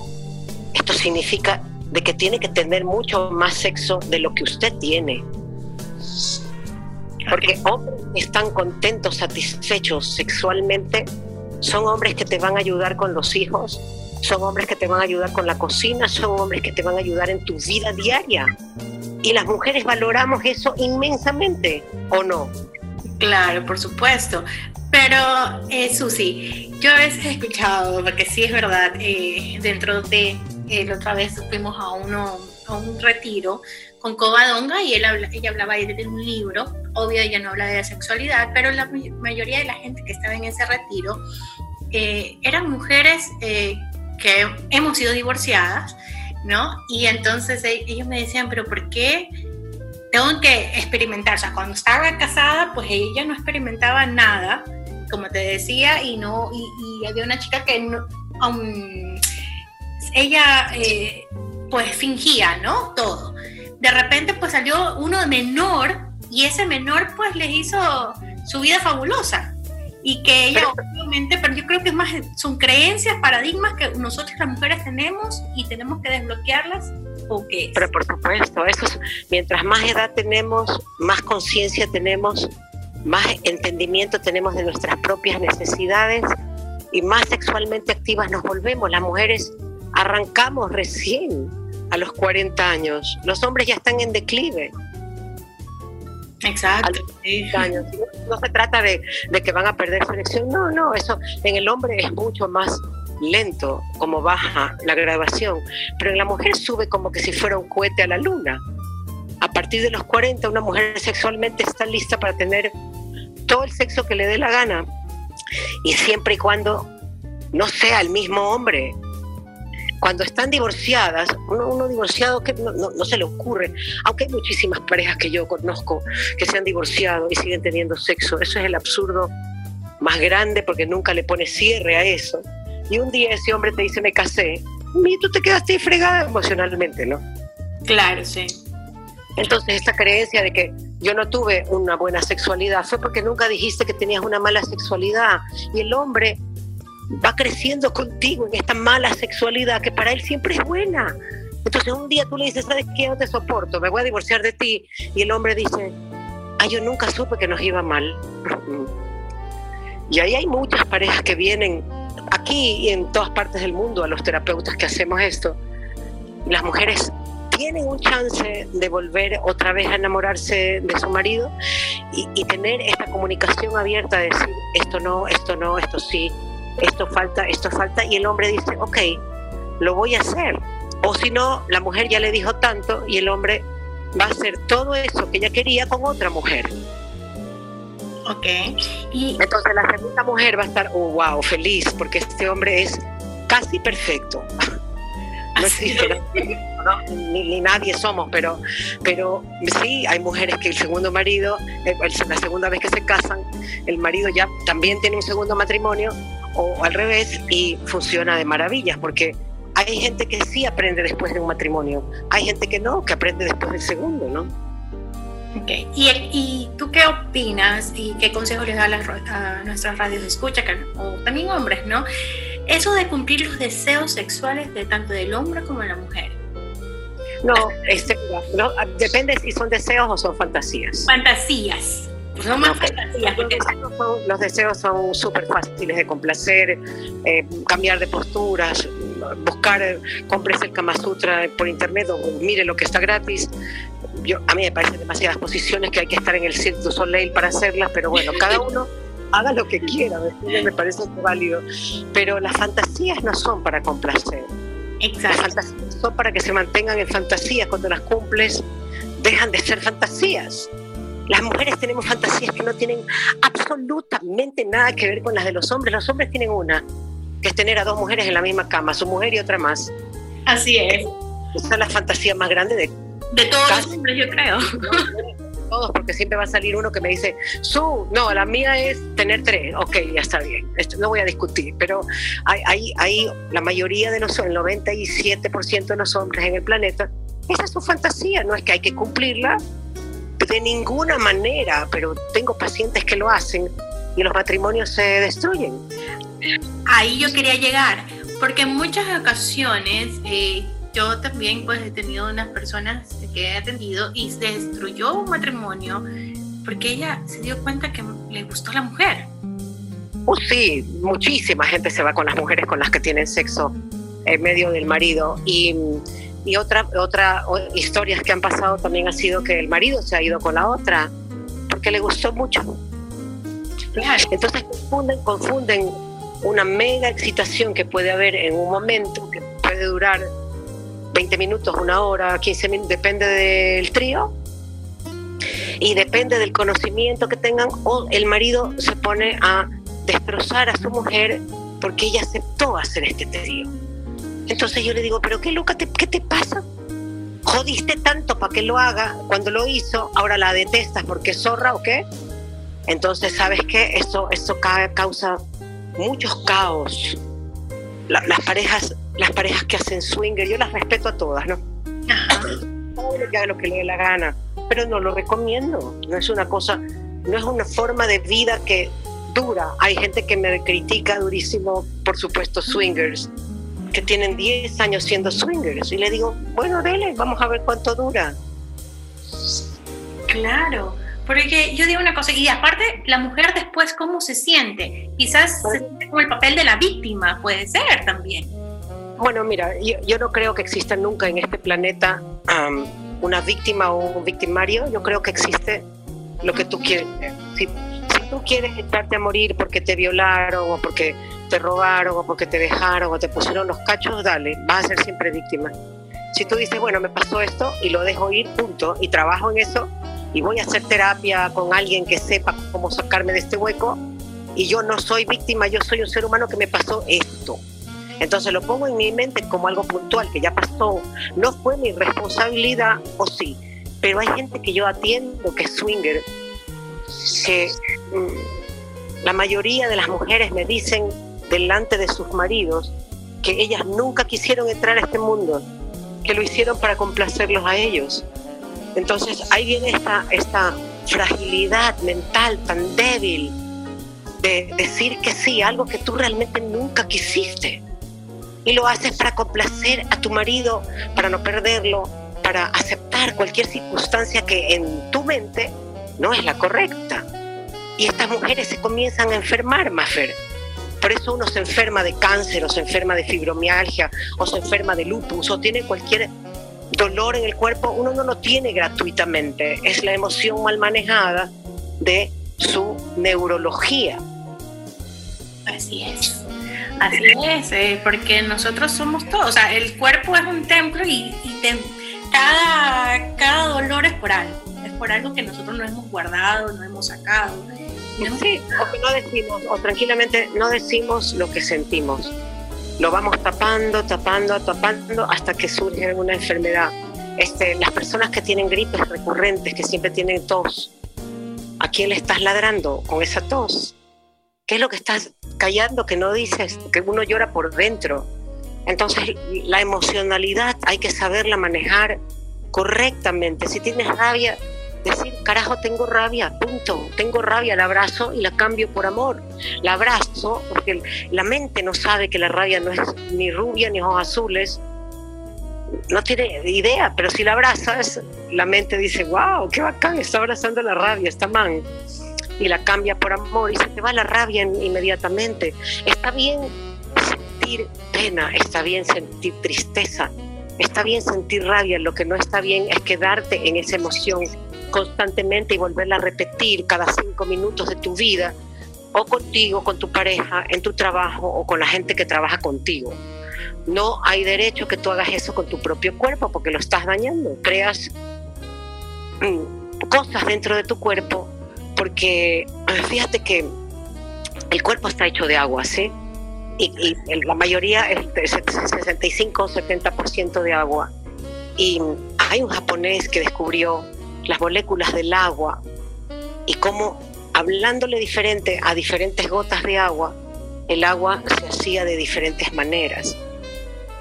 Esto significa de que tiene que tener mucho más sexo de lo que usted tiene. Porque hombres que están contentos, satisfechos sexualmente, son hombres que te van a ayudar con los hijos, son hombres que te van a ayudar con la cocina, son hombres que te van a ayudar en tu vida diaria. Y las mujeres valoramos eso inmensamente, ¿o no? Claro, por supuesto. Pero, eh, Susi, yo a veces he escuchado, porque sí es verdad, eh, dentro de, eh, la otra vez fuimos a, uno, a un retiro con Covadonga y ella hablaba de un libro, obvio ella no habla de la sexualidad, pero la mayoría de la gente que estaba en ese retiro eh, eran mujeres que hemos sido divorciadas, ¿no? Y entonces ellos me decían, pero ¿por qué tengo que experimentar? O sea, cuando estaba casada, pues ella no experimentaba nada, como te decía, y no, y, había una chica que no, ella eh, pues fingía, ¿no? Todo. De repente pues salió uno menor y ese menor pues les hizo su vida fabulosa y que ella obviamente, pero yo creo que es más, son creencias, paradigmas que nosotros las mujeres tenemos y tenemos que desbloquearlas o qué Pero por supuesto, eso es, mientras más edad tenemos, más conciencia tenemos, más entendimiento tenemos de nuestras propias necesidades y más sexualmente activas nos volvemos. Las mujeres arrancamos recién a los 40 años, los hombres ya están en declive. Exacto. Años. No se trata de, de, que van a perder su elección, no, no, eso en el hombre es mucho más lento como baja la graduación, pero en la mujer sube como que si fuera un cohete a la luna. A partir de los 40 una mujer sexualmente está lista para tener todo el sexo que le dé la gana y siempre y cuando no sea el mismo hombre cuando están divorciadas, uno, divorciado que no, se le ocurre, aunque hay muchísimas parejas que yo conozco que se han divorciado y siguen teniendo sexo, eso es el absurdo más grande porque nunca le pone cierre a eso. Y un día ese hombre te dice, me casé, y tú te quedaste fregada emocionalmente, ¿no? Claro, sí. Entonces, esta creencia de que yo no tuve una buena sexualidad fue porque nunca dijiste que tenías una mala sexualidad. Y el hombre va creciendo contigo en esta mala sexualidad que para él siempre es buena. Entonces un día tú le dices, ¿sabes qué? No te soporto, me voy a divorciar de ti. Y el hombre dice, ah, yo nunca supe que nos iba mal. Y ahí hay muchas parejas que vienen aquí y en todas partes del mundo a los terapeutas que hacemos esto. Las mujeres tienen un chance de volver otra vez a enamorarse de su marido y, y tener esta comunicación abierta de decir, esto no, esto no, esto sí, esto falta, esto falta, y el hombre dice, ok, lo voy a hacer. O si no, la mujer ya le dijo tanto y el hombre va a hacer todo eso que ella quería con otra mujer. Ok. Y entonces la segunda mujer va a estar, oh, wow, feliz, porque este hombre es casi perfecto. No existe, Ni, nadie somos, pero, pero sí hay mujeres que el segundo marido, eh, la segunda vez que se casan, el marido ya también tiene un segundo matrimonio o al revés y funciona de maravillas porque hay gente que sí aprende después de un matrimonio, hay gente que no, que aprende después del segundo, ¿no? Okay. ¿Y, ¿Y, tú qué opinas y qué consejos les da a, nuestras radios de escucha, o también hombres, ¿no? Eso de cumplir los deseos sexuales de tanto del hombre como de la mujer. No, este, no, depende si son deseos o son fantasías. Fantasías. Son más fantasías. Los deseos son súper fáciles de complacer, eh, cambiar de posturas, buscar, compres el Kama Sutra por internet o mire lo que está gratis. Yo, a mí me parecen demasiadas posiciones que hay que estar en el Cirque du Soleil para hacerlas, pero bueno, cada uno haga lo que quiera, me parece válido. Pero las fantasías no son para complacer. Exacto. Las fantasías son para que se mantengan en fantasías. Cuando las cumples, dejan de ser fantasías. Las mujeres tenemos fantasías que no tienen absolutamente nada que ver con las de los hombres. Los hombres tienen una, que es tener a dos mujeres en la misma cama, su mujer y otra más. Así es. Esa es la fantasía más grande de... De todos los hombres, yo creo. Todos, porque siempre va a salir uno que me dice, su, no, la mía es tener tres, ok, ya está bien, Esto, no voy a discutir, pero hay, hay, hay la mayoría de los, el 97% de los hombres en el planeta, esa es su fantasía, no es que hay que cumplirla, de ninguna manera, pero tengo pacientes que lo hacen y los matrimonios se destruyen. Ahí yo quería llegar, porque en muchas ocasiones eh, yo también pues he tenido unas personas que he atendido y se destruyó un matrimonio porque ella se dio cuenta que le gustó la mujer. Uh, sí, muchísima gente se va con las mujeres con las que tienen sexo en medio del marido y y otra, otra historias que han pasado también ha sido que el marido se ha ido con la otra porque le gustó mucho. Entonces confunden, confunden una mega excitación que puede haber en un momento, que puede durar 20 minutos, una hora, 15 minutos, depende del trío, y depende del conocimiento que tengan, o el marido se pone a destrozar a su mujer porque ella aceptó hacer este trío. Entonces yo le digo, pero qué loca, ¿qué te pasa? Jodiste tanto para que lo haga, cuando lo hizo, ahora la detestas porque es zorra o qué. Entonces, ¿sabes qué? Eso, eso causa muchos caos. las parejas, las parejas que hacen swinger, yo las respeto a todas, ¿no? Ajá. que haga lo que le dé la gana, pero no lo recomiendo. No es una cosa, no es una forma de vida que dura. Hay gente que me critica durísimo, por supuesto, swingers, que tienen 10 años siendo swingers. Y le digo, bueno, dele, vamos a ver cuánto dura. Claro, porque yo digo una cosa, y aparte, la mujer después, ¿cómo se siente? Quizás se siente como el papel de la víctima, puede ser también. Bueno, mira, yo, no creo que exista nunca en este planeta una víctima o un victimario. Yo creo que existe lo que tú quieres. Si, si tú quieres echarte a morir porque te violaron o porque te robaron o porque te dejaron o te pusieron los cachos, dale, vas a ser siempre víctima. Si tú dices, bueno, me pasó esto y lo dejo ir, punto, y trabajo en eso, y voy a hacer terapia con alguien que sepa cómo sacarme de este hueco y yo no soy víctima, yo soy un ser humano que me pasó esto. Entonces lo pongo en mi mente como algo puntual que ya pasó, no fue mi responsabilidad o sí, pero hay gente que yo atiendo que es swinger, que mm, la mayoría de las mujeres me dicen delante de sus maridos que ellas nunca quisieron entrar a este mundo, que lo hicieron para complacerlos a ellos. Entonces ahí viene esta, esta fragilidad mental tan débil de decir que sí, algo que tú realmente nunca quisiste. Y lo haces para complacer a tu marido, para no perderlo, para aceptar cualquier circunstancia que en tu mente no es la correcta. Y estas mujeres se comienzan a enfermar, Mafer. Por eso uno se enferma de cáncer, o se enferma de fibromialgia, o se enferma de lupus, o tiene cualquier dolor en el cuerpo uno no lo tiene gratuitamente, es la emoción mal manejada de su neurología. Así es, así es, eh, porque nosotros somos todos, o sea, el cuerpo es un templo y, cada, cada dolor es por algo, es por algo que nosotros no hemos guardado, no hemos sacado. Sí, o que no decimos, o tranquilamente no decimos lo que sentimos lo vamos tapando, tapando, tapando hasta que surge una enfermedad. Este, las personas que tienen gripes recurrentes, que siempre tienen tos, ¿a quién le estás ladrando con esa tos? ¿Qué es lo que estás callando que no dices? Que uno llora por dentro. Entonces, la emocionalidad hay que saberla manejar correctamente. Si tienes rabia, decir, carajo, tengo rabia, punto, tengo rabia, la abrazo y la cambio por amor. La abrazo porque la mente no sabe que la rabia no es ni rubia ni ojos azules, no tiene idea, pero si la abrazas, la mente dice, wow, qué bacán, está abrazando la rabia, está man. Y la cambia por amor y se te va la rabia inmediatamente. Está bien sentir pena, está bien sentir tristeza, está bien sentir rabia, lo que no está bien es quedarte en esa emoción constantemente y volverla a repetir cada cinco minutos de tu vida, o contigo, con tu pareja, en tu trabajo o con la gente que trabaja contigo. No hay derecho que tú hagas eso con tu propio cuerpo porque lo estás dañando. Creas mm, cosas dentro de tu cuerpo porque fíjate que el cuerpo está hecho de agua, ¿sí? Y, la mayoría es 65 o 70% de agua. Y hay un japonés que descubrió las moléculas del agua y cómo hablándole diferente a diferentes gotas de agua, el agua se hacía de diferentes maneras.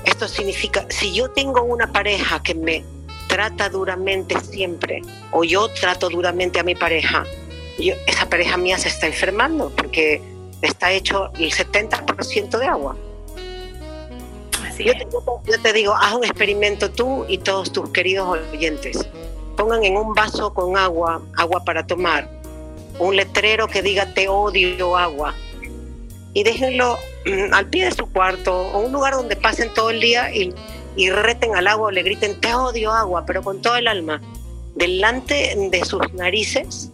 Esto significa, si yo tengo una pareja que me trata duramente siempre, o yo trato duramente a mi pareja, esa pareja mía se está enfermando porque está hecho el 70% de agua. yo, te, yo te digo, haz un experimento tú y todos tus queridos oyentes. Pongan en un vaso con agua, agua para tomar, un letrero que diga te odio agua y déjenlo mm, al pie de su cuarto o un lugar donde pasen todo el día y, y reten al agua o le griten te odio agua, pero con todo el alma, delante de sus narices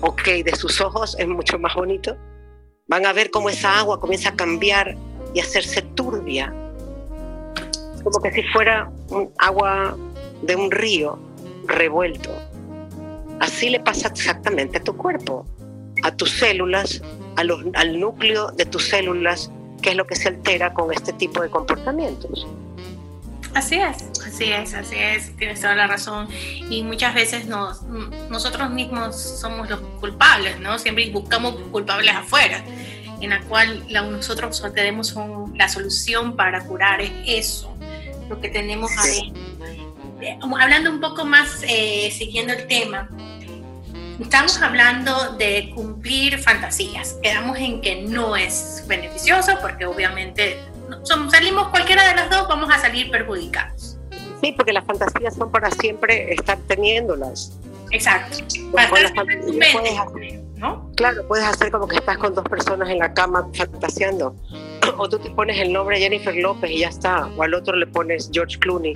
ok, de sus ojos es mucho más bonito. Van a ver cómo esa agua comienza a cambiar y hacerse turbia, como que si fuera un agua de un río revuelto. Así le pasa exactamente a tu cuerpo, a tus células, al núcleo de tus células, que es lo que se altera con este tipo de comportamientos. Así es, así es, así es, tienes toda la razón. Y muchas veces nos, nosotros mismos somos los culpables, ¿no? Siempre buscamos culpables afuera, en la cual nosotros tenemos la solución para curar es eso, lo que tenemos adentro. Eh, hablando un poco más, eh, siguiendo el tema, estamos hablando de cumplir fantasías. Quedamos en que no es beneficioso porque obviamente salimos cualquiera de las dos, vamos a salir perjudicados. Sí, porque las fantasías son para siempre estar teniéndolas. Exacto. ¿no? Claro, puedes hacer como que estás con dos personas en la cama fantaseando. O tú te pones el nombre Jennifer López y ya está. O al otro le pones George Clooney.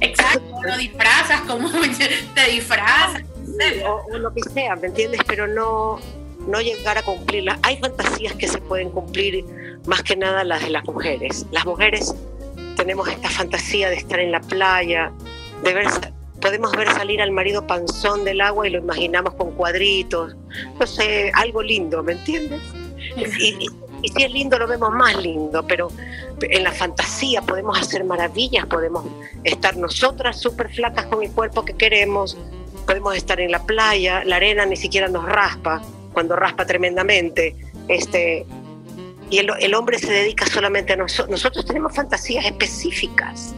Exacto, lo disfrazas, como te disfrazas. O, o, lo que sea, ¿me entiendes? Pero no, no llegar a cumplirlas. Hay fantasías que se pueden cumplir, más que nada las de las mujeres. Las mujeres tenemos esta fantasía de estar en la playa, de ver, podemos ver salir al marido panzón del agua y lo imaginamos con cuadritos, no algo lindo, ¿me entiendes? Y, y, si es lindo lo vemos más lindo, pero en la fantasía podemos hacer maravillas, podemos estar nosotras súper flacas con el cuerpo que queremos, podemos estar en la playa, la arena ni siquiera nos raspa, cuando raspa tremendamente. Este, y el, el hombre se dedica solamente a nosotros. Nosotros tenemos fantasías específicas.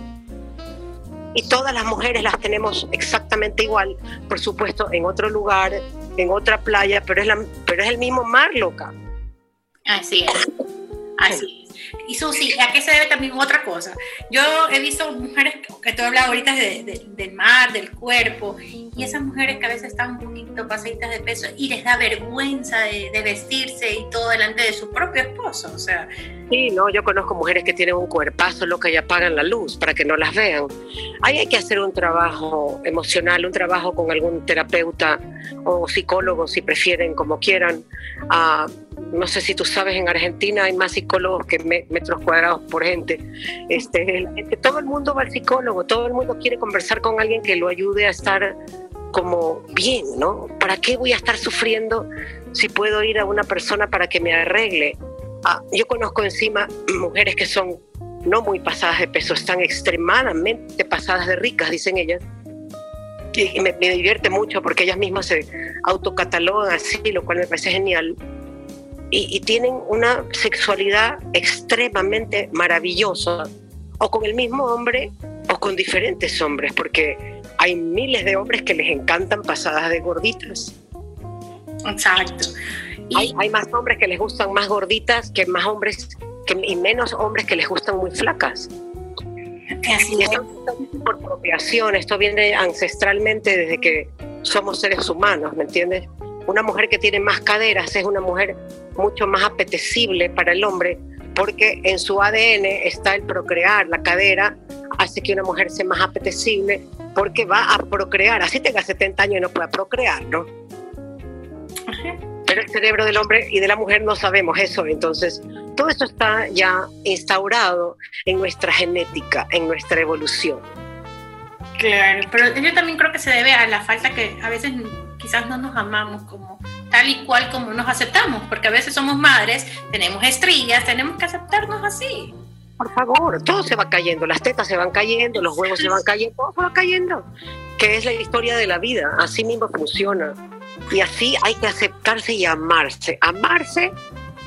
Y todas las mujeres las tenemos exactamente igual, por supuesto, en otro lugar, en otra playa, pero es, la, pero es el mismo mar, loca. Así es. Así y Susi, ¿a qué se debe también otra cosa? Yo he visto mujeres que tú hablas ahorita del mar, del cuerpo, y esas mujeres que a veces están un poquito pasaditas de peso y les da vergüenza de, vestirse y todo delante de su propio esposo, o sea... Sí, no, yo conozco mujeres que tienen un cuerpazo, lo que ya apagan la luz para que no las vean. Ahí hay que hacer un trabajo emocional, un trabajo con algún terapeuta o psicólogo, si prefieren, como quieran, a no sé si tú sabes, en Argentina hay más psicólogos que metros cuadrados por gente. Este, todo el mundo va al psicólogo, todo el mundo quiere conversar con alguien que lo ayude a estar como bien, ¿no? ¿Para qué voy a estar sufriendo si puedo ir a una persona para que me arregle? Ah, yo conozco encima mujeres que son no muy pasadas de peso, están extremadamente pasadas de ricas, dicen ellas. Y me, me divierte mucho porque ellas mismas se autocatalogan así, lo cual me parece genial y, tienen una sexualidad extremadamente maravillosa, o con el mismo hombre o con diferentes hombres, porque hay miles de hombres que les encantan pasadas de gorditas. Exacto. Hay, hay, más hombres que les gustan más gorditas que más hombres que, y menos hombres que les gustan muy flacas. Así es. Esto, por apropiación, esto viene ancestralmente desde que somos seres humanos, ¿me entiendes? Una mujer que tiene más caderas es una mujer mucho más apetecible para el hombre porque en su ADN está el procrear, la cadera hace que una mujer sea más apetecible porque va a procrear, así tenga 70 años y no pueda procrear, ¿no? Pero el cerebro del hombre y de la mujer no sabemos eso, entonces todo esto está ya instaurado en nuestra genética, en nuestra evolución. Claro, pero yo también creo que se debe a la falta que a veces quizás no nos amamos como tal y cual como nos aceptamos, porque a veces somos madres, tenemos estrías, tenemos que aceptarnos así. Por favor, todo se va cayendo, las tetas se van cayendo, los huevos se van cayendo, todo se va cayendo, que es la historia de la vida, así mismo funciona. Y así hay que aceptarse y amarse. Amarse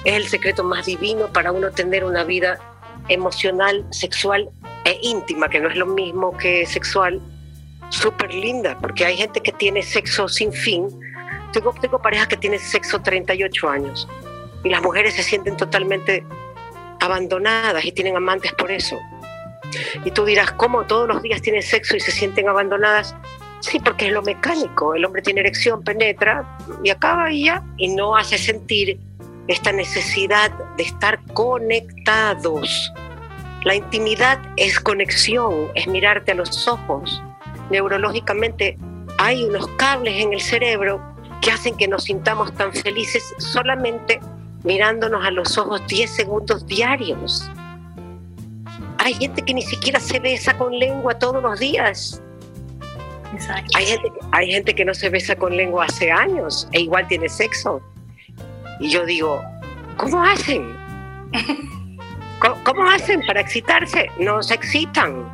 es el secreto más divino para uno tener una vida emocional, sexual e íntima, que no es lo mismo que sexual, súper linda, porque hay gente que tiene sexo sin fin. Tengo, tengo parejas que tienen sexo 38 años y las mujeres se sienten totalmente abandonadas y tienen amantes por eso. Y tú dirás, ¿cómo todos los días tienen sexo y se sienten abandonadas? Sí, porque es lo mecánico. El hombre tiene erección, penetra y acaba y ya, y no hace sentir esta necesidad de estar conectados. La intimidad es conexión, es mirarte a los ojos, neurológicamente hay unos cables en el cerebro que hacen que nos sintamos tan felices solamente mirándonos a los ojos 10 segundos diarios. Hay gente que ni siquiera se besa con lengua todos los días. Hay, gente, hay gente que no se besa con lengua hace años e igual tiene sexo. Y yo digo, ¿cómo hacen? ¿Cómo, hacen para excitarse? No se excitan.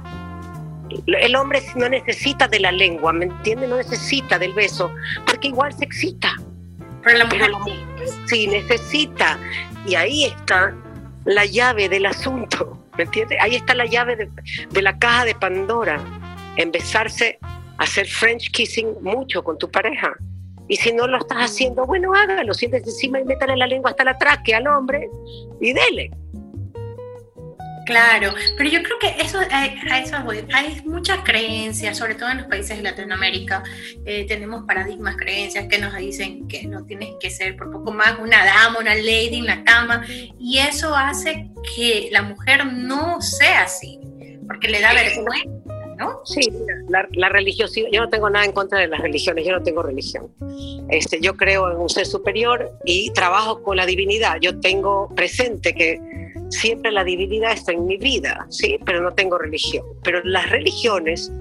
El hombre no necesita de la lengua, ¿me entiende? No necesita del beso, porque igual se excita. Pero la mujer sí necesita. Y ahí está la llave del asunto, ¿me entiende? Ahí está la llave de, de la caja de Pandora, en besarse, hacer French kissing mucho con tu pareja. Y si no lo estás haciendo, bueno, hágalo, siéntese encima y métale la lengua hasta la tráquea al hombre y dele. Claro, pero yo creo que eso, a, eso Hay muchas creencias, sobre todo en los países de Latinoamérica. Eh, tenemos paradigmas, creencias que nos dicen que no tienes que ser por poco más una dama, una lady en la cama. Y eso hace que la mujer no sea así, porque le da vergüenza. ¿No? Sí, la, la, religiosidad, yo no tengo nada en contra de las religiones, yo no tengo religión. Este, yo creo en un ser superior y trabajo con la divinidad. Yo tengo presente que siempre la divinidad está en mi vida, ¿sí? Pero no tengo religión. Pero las religiones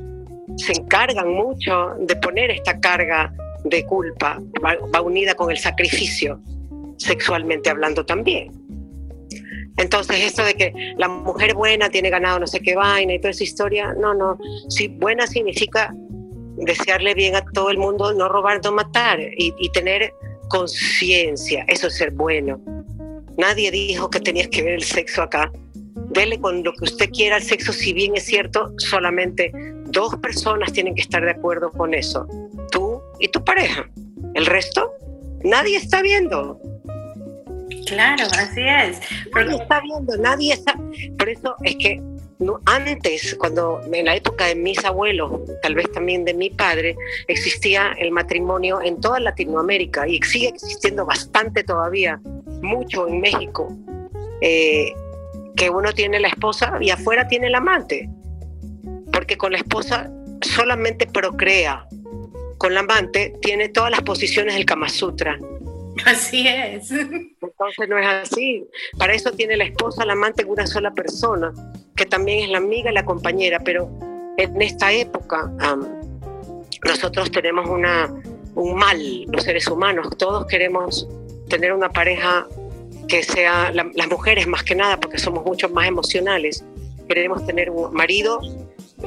se encargan mucho de poner esta carga de culpa, va, unida con el sacrificio, sexualmente hablando también. Entonces, esto de que la mujer buena tiene ganado no sé qué vaina y toda esa historia, no, no. Si buena significa desearle bien a todo el mundo, no robar, no matar y, y tener conciencia, eso es ser bueno. Nadie dijo que tenías que ver el sexo acá. Dele con lo que usted quiera al sexo, si bien es cierto, solamente dos personas tienen que estar de acuerdo con eso. Tú y tu pareja. El resto, nadie está viendo. Claro, así es. Nadie está viendo, nadie está. Por eso es que antes, cuando en la época de mis abuelos, tal vez también de mi padre, existía el matrimonio en toda Latinoamérica y sigue existiendo bastante todavía, mucho en México, eh, que uno tiene la esposa y afuera tiene el amante, porque con la esposa solamente procrea, con la amante tiene todas las posiciones del Kama Sutra. Así es. Entonces no es así. Para eso tiene la esposa, la amante, una sola persona que también es la amiga y la compañera, pero en esta época nosotros tenemos una, un mal, los seres humanos, todos queremos tener una pareja que sea, las mujeres más que nada, porque somos mucho más emocionales, queremos tener un marido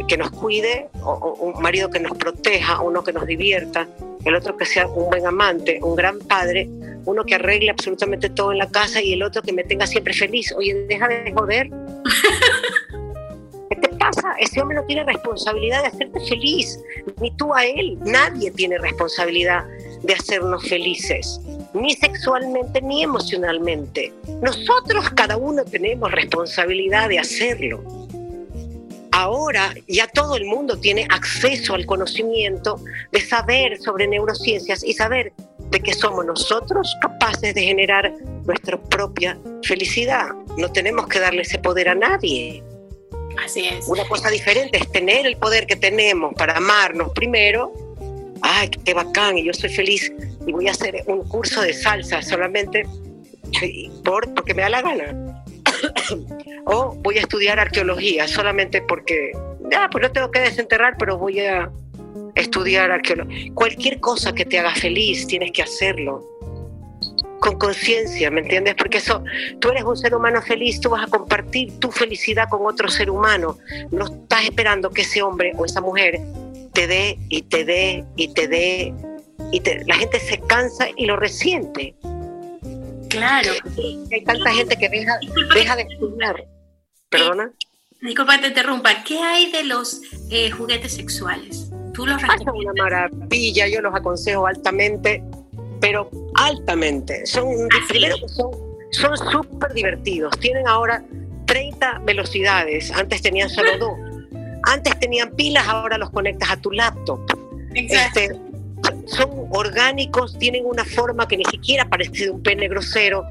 que nos cuide, o, un marido que nos proteja, uno que nos divierta, el otro que sea un buen amante, un gran padre, uno que arregle absolutamente todo en la casa y el otro que me tenga siempre feliz. Oye, deja de joder. ¿Qué te pasa? Ese hombre no tiene responsabilidad de hacerte feliz, ni tú a él. Nadie tiene responsabilidad de hacernos felices, ni sexualmente ni emocionalmente. Nosotros cada uno tenemos responsabilidad de hacerlo. Ahora ya todo el mundo tiene acceso al conocimiento de saber sobre neurociencias y saber de que somos nosotros capaces de generar nuestra propia felicidad. No tenemos que darle ese poder a nadie. Así es. Una cosa diferente es tener el poder que tenemos para amarnos primero. Ay, qué bacán, y yo soy feliz y voy a hacer un curso de salsa solamente por, porque me da la gana. o voy a estudiar arqueología solamente porque, ya, pues no tengo que desenterrar, pero voy a estudiar arqueología. Cualquier cosa que te haga feliz, tienes que hacerlo con conciencia, ¿me entiendes? Porque eso, tú eres un ser humano feliz, tú vas a compartir tu felicidad con otro ser humano. No estás esperando que ese hombre o esa mujer te dé y te dé y te dé. Y la gente se cansa y lo resiente. Claro. Hay tanta gente que deja, deja de estudiar. ¿Perdona? Disculpa, te interrumpa. ¿Qué hay de los eh, juguetes sexuales? ¿Tú los recomiendas? una maravilla, yo los aconsejo altamente pero altamente. Son, primero son, son súper divertidos. Tienen ahora 30 velocidades, antes tenían solo dos. Antes tenían pilas, ahora los conectas a tu laptop. Este, son orgánicos, tienen una forma que ni siquiera parece de un pene grosero,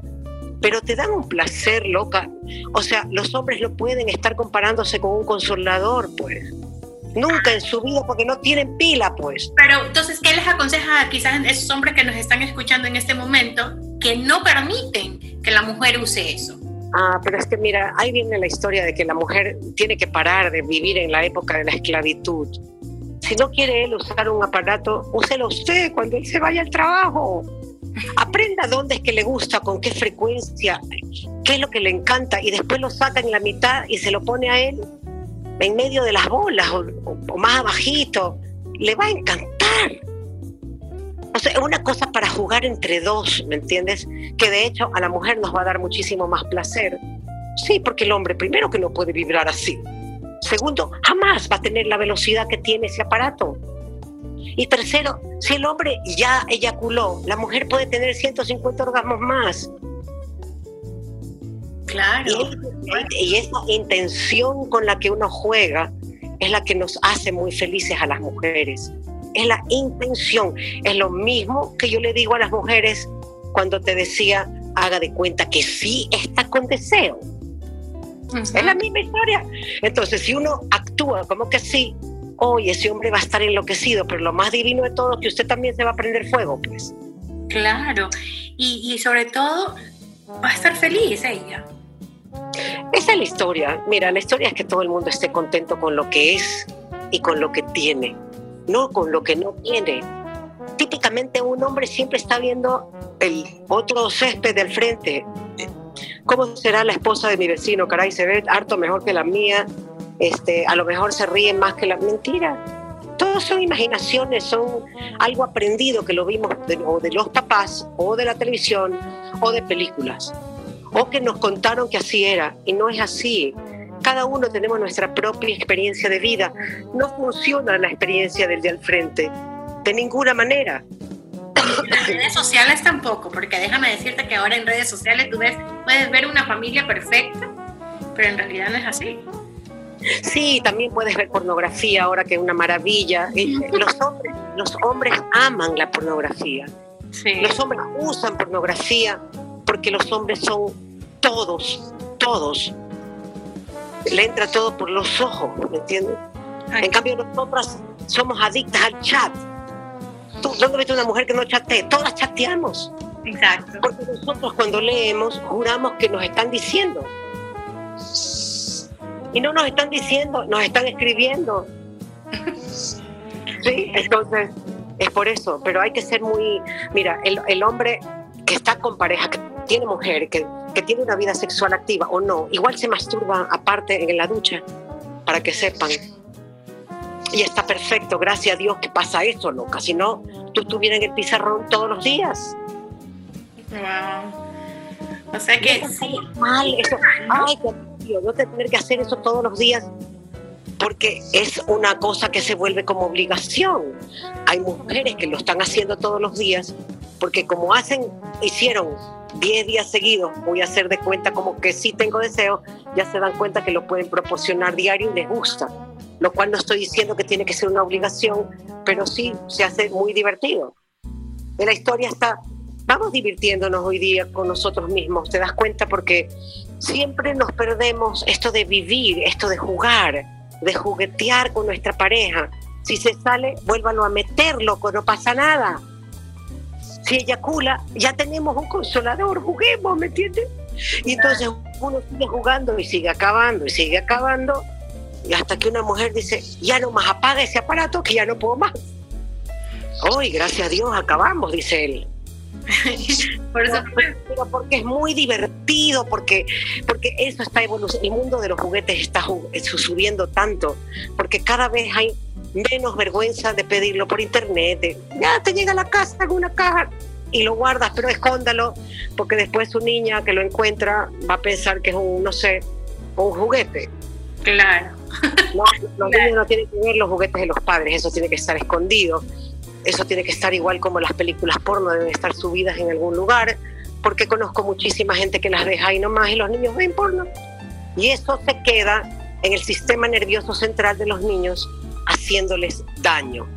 pero te dan un placer, loca. O sea, los hombres no pueden estar comparándose con un consolador, pues. Nunca en su vida porque no tienen pila, pues. Pero entonces, ¿qué les aconseja quizás a esos hombres que nos están escuchando en este momento que no permiten que la mujer use eso? Ah, pero es que mira, ahí viene la historia de que la mujer tiene que parar de vivir en la época de la esclavitud. Si no quiere él usar un aparato, úselo usted cuando él se vaya al trabajo. Aprenda dónde es que le gusta, con qué frecuencia, qué es lo que le encanta y después lo saca en la mitad y se lo pone a él en medio de las bolas o, más abajito, le va a encantar. O sea, es una cosa para jugar entre dos, ¿me entiendes? Que de hecho a la mujer nos va a dar muchísimo más placer. Sí, porque el hombre, primero que no puede vibrar así. Segundo, jamás va a tener la velocidad que tiene ese aparato. Y tercero, si el hombre ya eyaculó, la mujer puede tener 150 orgasmos más. Claro. Y, esa intención con la que uno juega es la que nos hace muy felices a las mujeres. Es la intención. Es lo mismo que yo le digo a las mujeres cuando te decía, haga de cuenta que sí está con deseo. Es la misma historia. Entonces, si uno actúa como que sí, hoy ese hombre va a estar enloquecido, pero lo más divino de todo es que usted también se va a prender fuego, pues. Claro. Y, y sobre todo, va a estar feliz ella. Esa es la historia. Mira, la historia es que todo el mundo esté contento con lo que es y con lo que tiene, no con lo que no tiene. Típicamente un hombre siempre está viendo el otro césped del frente. ¿Cómo será la esposa de mi vecino? Caray, se ve harto mejor que la mía. Este, a lo mejor se ríen más que la mentira. Todos son imaginaciones, son algo aprendido que lo vimos de los papás, o de la televisión, o de películas o que nos contaron que así era y no es así. Cada uno tenemos nuestra propia experiencia de vida. No funciona la experiencia del de al frente, de ninguna manera. En las redes sociales tampoco, porque déjame decirte que ahora en redes sociales tú ves, puedes ver una familia perfecta, pero en realidad no es así. Sí, también puedes ver pornografía ahora que es una maravilla. Eh, los hombres, los hombres aman la pornografía. Los hombres usan pornografía porque los hombres son todos, todos. Le entra todo por los ojos, ¿me entiendes? En cambio, nosotras somos adictas al chat. ¿Tú dónde ves una mujer que no chatee? Todas chateamos. Exacto. Porque nosotros cuando leemos juramos que nos están diciendo. Y no nos están diciendo, nos están escribiendo. Sí, entonces es por eso, pero hay que ser muy, mira, el, el hombre que está con pareja, que tiene mujer, que, que tiene una vida sexual activa o no, igual se masturba aparte en la ducha, para que sepan. Y está perfecto, gracias a Dios que pasa eso, loca. Si no, tú estuvieras en el pizarrón todos los días. Wow. O sea que sí. Mal, eso. Ay, Dios, no tener que hacer eso todos los días porque es una cosa que se vuelve como obligación. Hay mujeres que lo están haciendo todos los días porque como hacen, hicieron 10 días seguidos, voy a hacer de cuenta como que sí tengo deseo, ya se dan cuenta que lo pueden proporcionar diario y les gusta. Lo cual no estoy diciendo que tiene que ser una obligación, pero sí se hace muy divertido. En la historia está, vamos divirtiéndonos hoy día con nosotros mismos, ¿te das cuenta? Porque siempre nos perdemos esto de vivir, esto de jugar, de juguetear con nuestra pareja. Si se sale, vuélvalo a meterlo, no pasa nada si eyacula, ya tenemos un consolador, juguemos, ¿me entiendes? Y entonces uno sigue jugando y sigue acabando y sigue acabando, y hasta que una mujer dice, ya no más apaga ese aparato que ya no puedo más. Hoy, gracias a Dios, acabamos, dice él. Por eso, pero porque es muy divertido, porque, porque eso está evolucionando. El mundo de los juguetes está subiendo tanto, porque cada vez hay menos vergüenza de pedirlo por internet. ya te llega a la casa en una caja y lo guardas, pero escóndalo, porque después su niña que lo encuentra va a pensar que es un, no sé, un juguete. Claro. los niños no tienen que ver los juguetes de los padres, eso tiene que estar escondido. Eso tiene que estar igual como las películas porno deben estar subidas en algún lugar, porque conozco muchísima gente que las deja ahí nomás y los niños ven porno. Y eso se queda en el sistema nervioso central de los niños haciéndoles daño.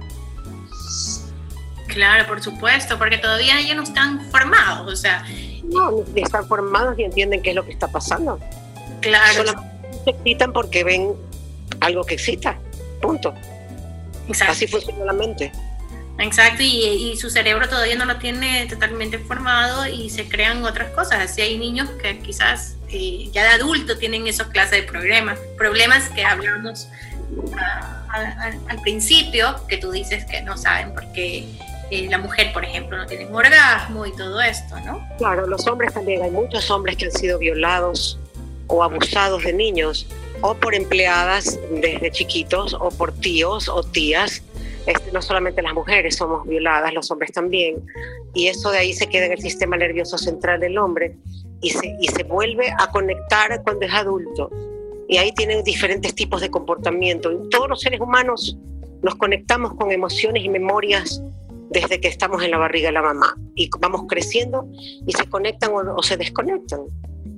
Claro, por supuesto, porque todavía ellos no están formados, o sea. No, ni están formados ni entienden qué es lo que está pasando. Claro. Solamente se excitan porque ven algo que excita. punto. Exacto. Así funciona la mente. Exacto, y, su cerebro todavía no lo tiene totalmente formado y se crean otras cosas. Así hay niños que quizás eh, ya de adulto tienen esos clases de problemas, problemas que hablamos al principio, que tú dices que no saben por qué eh, la mujer, por ejemplo, no tiene orgasmo y todo esto, ¿no? Claro, los hombres también, hay muchos hombres que han sido violados o abusados de niños, o por empleadas desde chiquitos, o por tíos o tías. Este, no solamente las mujeres somos violadas, los hombres también. Y eso de ahí se queda en el sistema nervioso central del hombre y se, y se vuelve a conectar cuando es adulto. Y ahí tienen diferentes tipos de comportamiento. Todos los seres humanos nos conectamos con emociones y memorias desde que estamos en la barriga de la mamá y vamos creciendo y se conectan o, se desconectan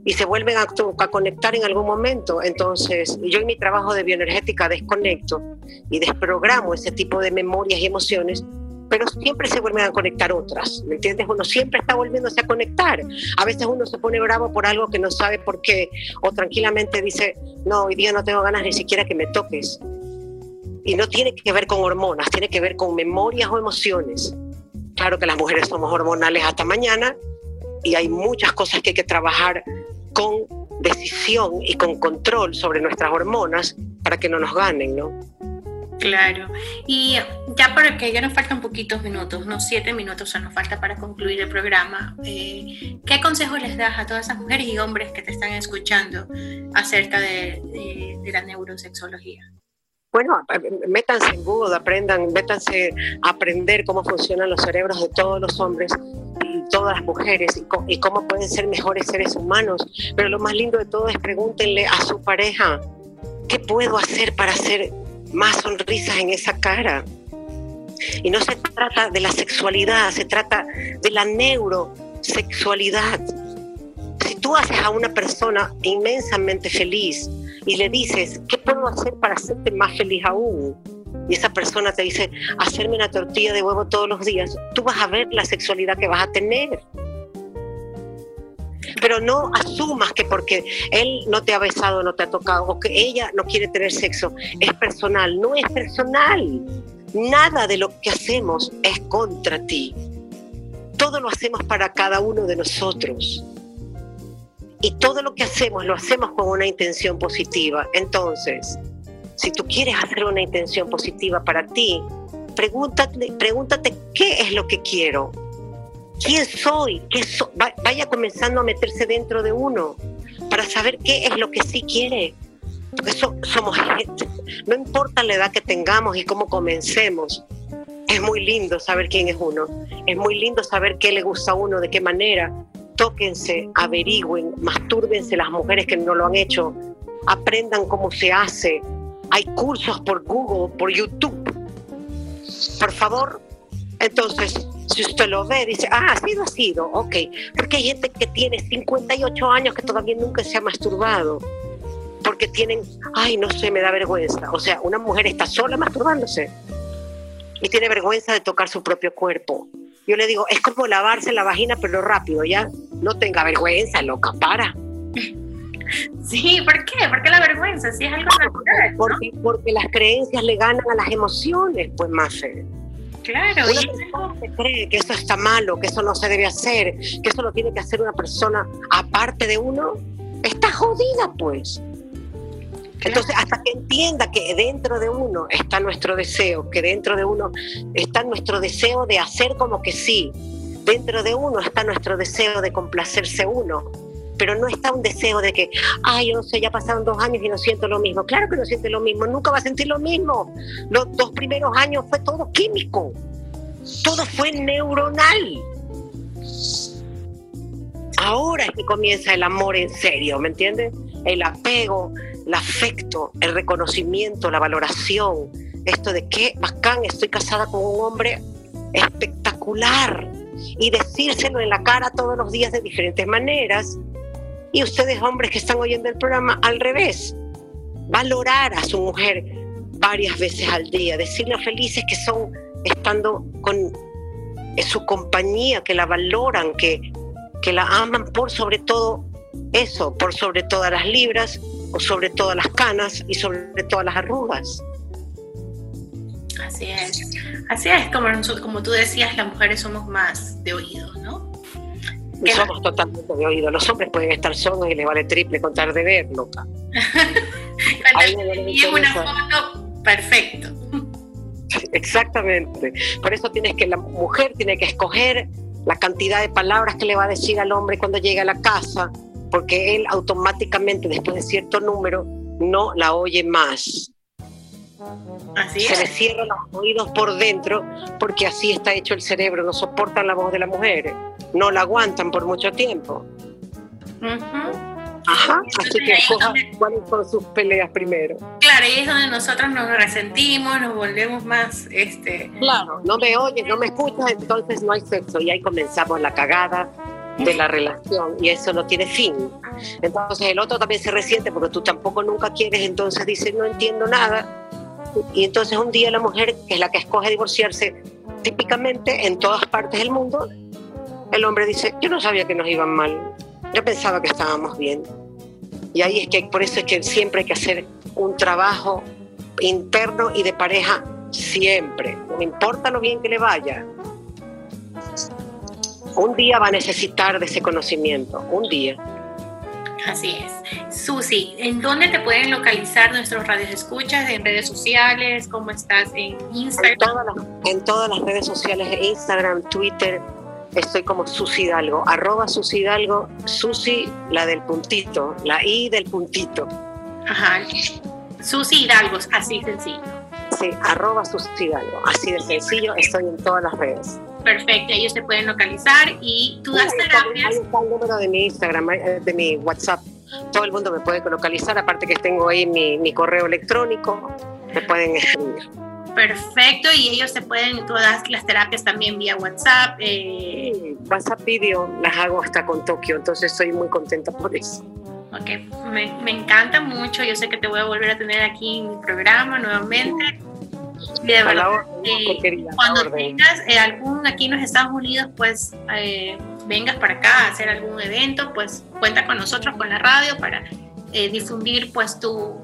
y se vuelven a, a, conectar en algún momento. Entonces, yo en mi trabajo de bioenergética desconecto y desprogramo ese tipo de memorias y emociones, pero siempre se vuelven a conectar otras, ¿me entiendes? Uno siempre está volviéndose a conectar. A veces uno se pone bravo por algo que no sabe por qué, o tranquilamente dice, no, hoy día no tengo ganas ni siquiera que me toques y no tiene que ver con hormonas, tiene que ver con memorias o emociones. Claro que las mujeres somos hormonales hasta mañana y hay muchas cosas que hay que trabajar con decisión y con control sobre nuestras hormonas para que no nos ganen, ¿no? Claro. Y ya porque ya nos faltan poquitos minutos, unos siete minutos nos falta para concluir el programa, eh, ¿qué consejos les das a todas esas mujeres y hombres que te están escuchando acerca de la neurosexología? bueno, métanse en Google, aprendan, métanse a aprender cómo funcionan los cerebros de todos los hombres y todas las mujeres y, cómo pueden ser mejores seres humanos. Pero lo más lindo de todo es pregúntenle a su pareja, ¿qué puedo hacer para hacer más sonrisas en esa cara? Y no se trata de la sexualidad, se trata de la neurosexualidad. Si tú haces a una persona inmensamente feliz, y le dices, ¿qué puedo hacer para hacerte más feliz aún? Y esa persona te dice, hacerme una tortilla de huevo todos los días, tú vas a ver la sexualidad que vas a tener. Pero no asumas que porque él no te ha besado, no te ha tocado, o que ella no quiere tener sexo, es personal. No es personal. Nada de lo que hacemos es contra ti. Todo lo hacemos para cada uno de nosotros y todo lo que hacemos lo hacemos con una intención positiva. Entonces, si tú quieres hacer una intención positiva para ti, pregúntate, pregúntate qué es lo que quiero, quién soy, ¿Qué vaya comenzando a meterse dentro de uno para saber qué es lo que sí quiere. Porque somos gente, no importa la edad que tengamos y cómo comencemos, es muy lindo saber quién es uno, es muy lindo saber qué le gusta a uno, de qué manera, tóquense, averigüen, mastúrbense las mujeres que no lo han hecho, aprendan cómo se hace. Hay cursos por Google, por YouTube. Por favor, entonces, si usted lo ve, dice, ah, ha sido, ha sido, ok. Porque hay gente que tiene 58 años que todavía nunca se ha masturbado. Porque tienen, ay, no sé, me da vergüenza. O sea, una mujer está sola masturbándose y tiene vergüenza de tocar su propio cuerpo. Yo le digo, es como lavarse la vagina, pero rápido, ya. No tenga vergüenza, loca, para. Sí, ¿por qué? ¿Por qué la vergüenza? Si es algo natural. Porque, porque las creencias le ganan a las emociones, pues más. Claro. Una persona que cree que eso está malo, que eso no se debe hacer, que eso lo tiene que hacer una persona aparte de uno, está jodida, pues. Entonces, hasta que entienda que dentro de uno está nuestro deseo, que dentro de uno está nuestro deseo de hacer como que sí, dentro de uno está nuestro deseo de complacerse uno, pero no está un deseo de que, ay, yo no sé, ya pasaron dos años y no siento lo mismo. Claro que no siente lo mismo, nunca va a sentir lo mismo. Los dos primeros años fue todo químico, todo fue neuronal. Ahora es que comienza el amor en serio, ¿me entiendes? El apego, el afecto, el reconocimiento, la valoración, esto de qué bacán, estoy casada con un hombre espectacular y decírselo en la cara todos los días de diferentes maneras. Y ustedes hombres que están oyendo el programa, al revés, valorar a su mujer varias veces al día, decirle felices que son estando con su compañía, que la valoran, que, que la aman por sobre todo eso, por sobre todas las libras o sobre todas las canas y sobre todas las arrugas. Así es. Así es, como, como tú decías, las mujeres somos más de oído, ¿no? Somos totalmente de oído. Los hombres pueden estar solos y les vale triple contar de ver, loca. y una foto, perfecto. Exactamente. Por eso tienes que, la mujer tiene que escoger la cantidad de palabras que le va a decir al hombre cuando llega a la casa, porque él automáticamente, después de cierto número, no la oye más. Así Se le cierran los oídos por dentro porque así está hecho el cerebro, no soportan la voz de la mujer, no la aguantan por mucho tiempo. Ajá, así que cuáles son sus peleas primero. Claro, ahí es donde nosotros nos resentimos, nos volvemos más, este... Claro, no me oyes, no me escuchas, entonces no hay sexo y ahí comenzamos la cagada de la relación y eso no tiene fin. Entonces el otro también se resiente porque tú tampoco nunca quieres, entonces dice no entiendo nada y entonces un día la mujer, que es la que escoge divorciarse, típicamente en todas partes del mundo, el hombre dice, yo no sabía que nos iban mal, yo pensaba que estábamos bien. Y ahí es que por eso es que siempre hay que hacer un trabajo interno y de pareja siempre. No importa lo bien que le vaya. Un día va a necesitar de ese conocimiento, un día. Así es. Susi, ¿en dónde te pueden localizar nuestros radios escuchas? ¿En redes sociales? ¿Cómo estás en Instagram? En todas las, en todas las redes sociales, Instagram, Twitter, estoy como Susi Hidalgo, arroba Susi Hidalgo, Susi, la del puntito, la I del puntito. Ajá, Susi Hidalgo, así sencillo. Sí, arroba Susi Hidalgo, así de sencillo, estoy en todas las redes. Perfecto, ellos te pueden localizar y tú das terapias. Ahí está el número de mi Instagram, eh, de mi WhatsApp. Todo el mundo me puede localizar, aparte que tengo ahí mi, mi correo electrónico, me pueden escribir. Perfecto, y ellos se pueden, todas las terapias también vía WhatsApp. Eh... WhatsApp video las hago hasta con Tokio, entonces estoy muy contenta por eso. Ok, me, me, encanta mucho, yo sé que te voy a volver a tener aquí en mi programa nuevamente. De verdad, cuando tengas eh, algún aquí en los Estados Unidos, pues eh, vengas para acá a hacer algún evento, pues cuenta con nosotros, con la radio, para eh, difundir pues tu,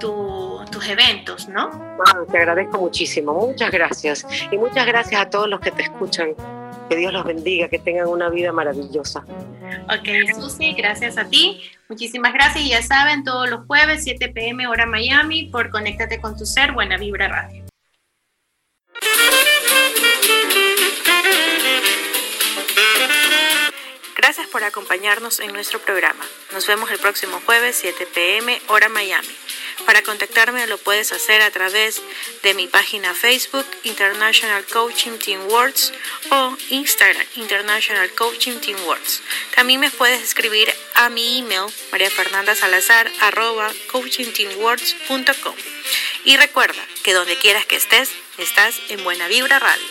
tus eventos, ¿no? te agradezco muchísimo, muchas gracias. Y muchas gracias a todos los que te escuchan. Que Dios los bendiga, que tengan una vida maravillosa. Ok, Susi, gracias a ti. Muchísimas gracias. Y ya saben, todos los jueves, 7 pm hora Miami, por Conéctate con tu Ser, Buena Vibra Radio. Gracias por acompañarnos en nuestro programa. Nos vemos el próximo jueves 7 pm hora Miami. Para contactarme lo puedes hacer a través de mi página Facebook International Coaching Team Words o Instagram International Coaching Team Words. También me puedes escribir a mi email mariafernandasalazar@coachingteamwords.com. Y recuerda que donde quieras que estés, estás en Buena Vibra Radio.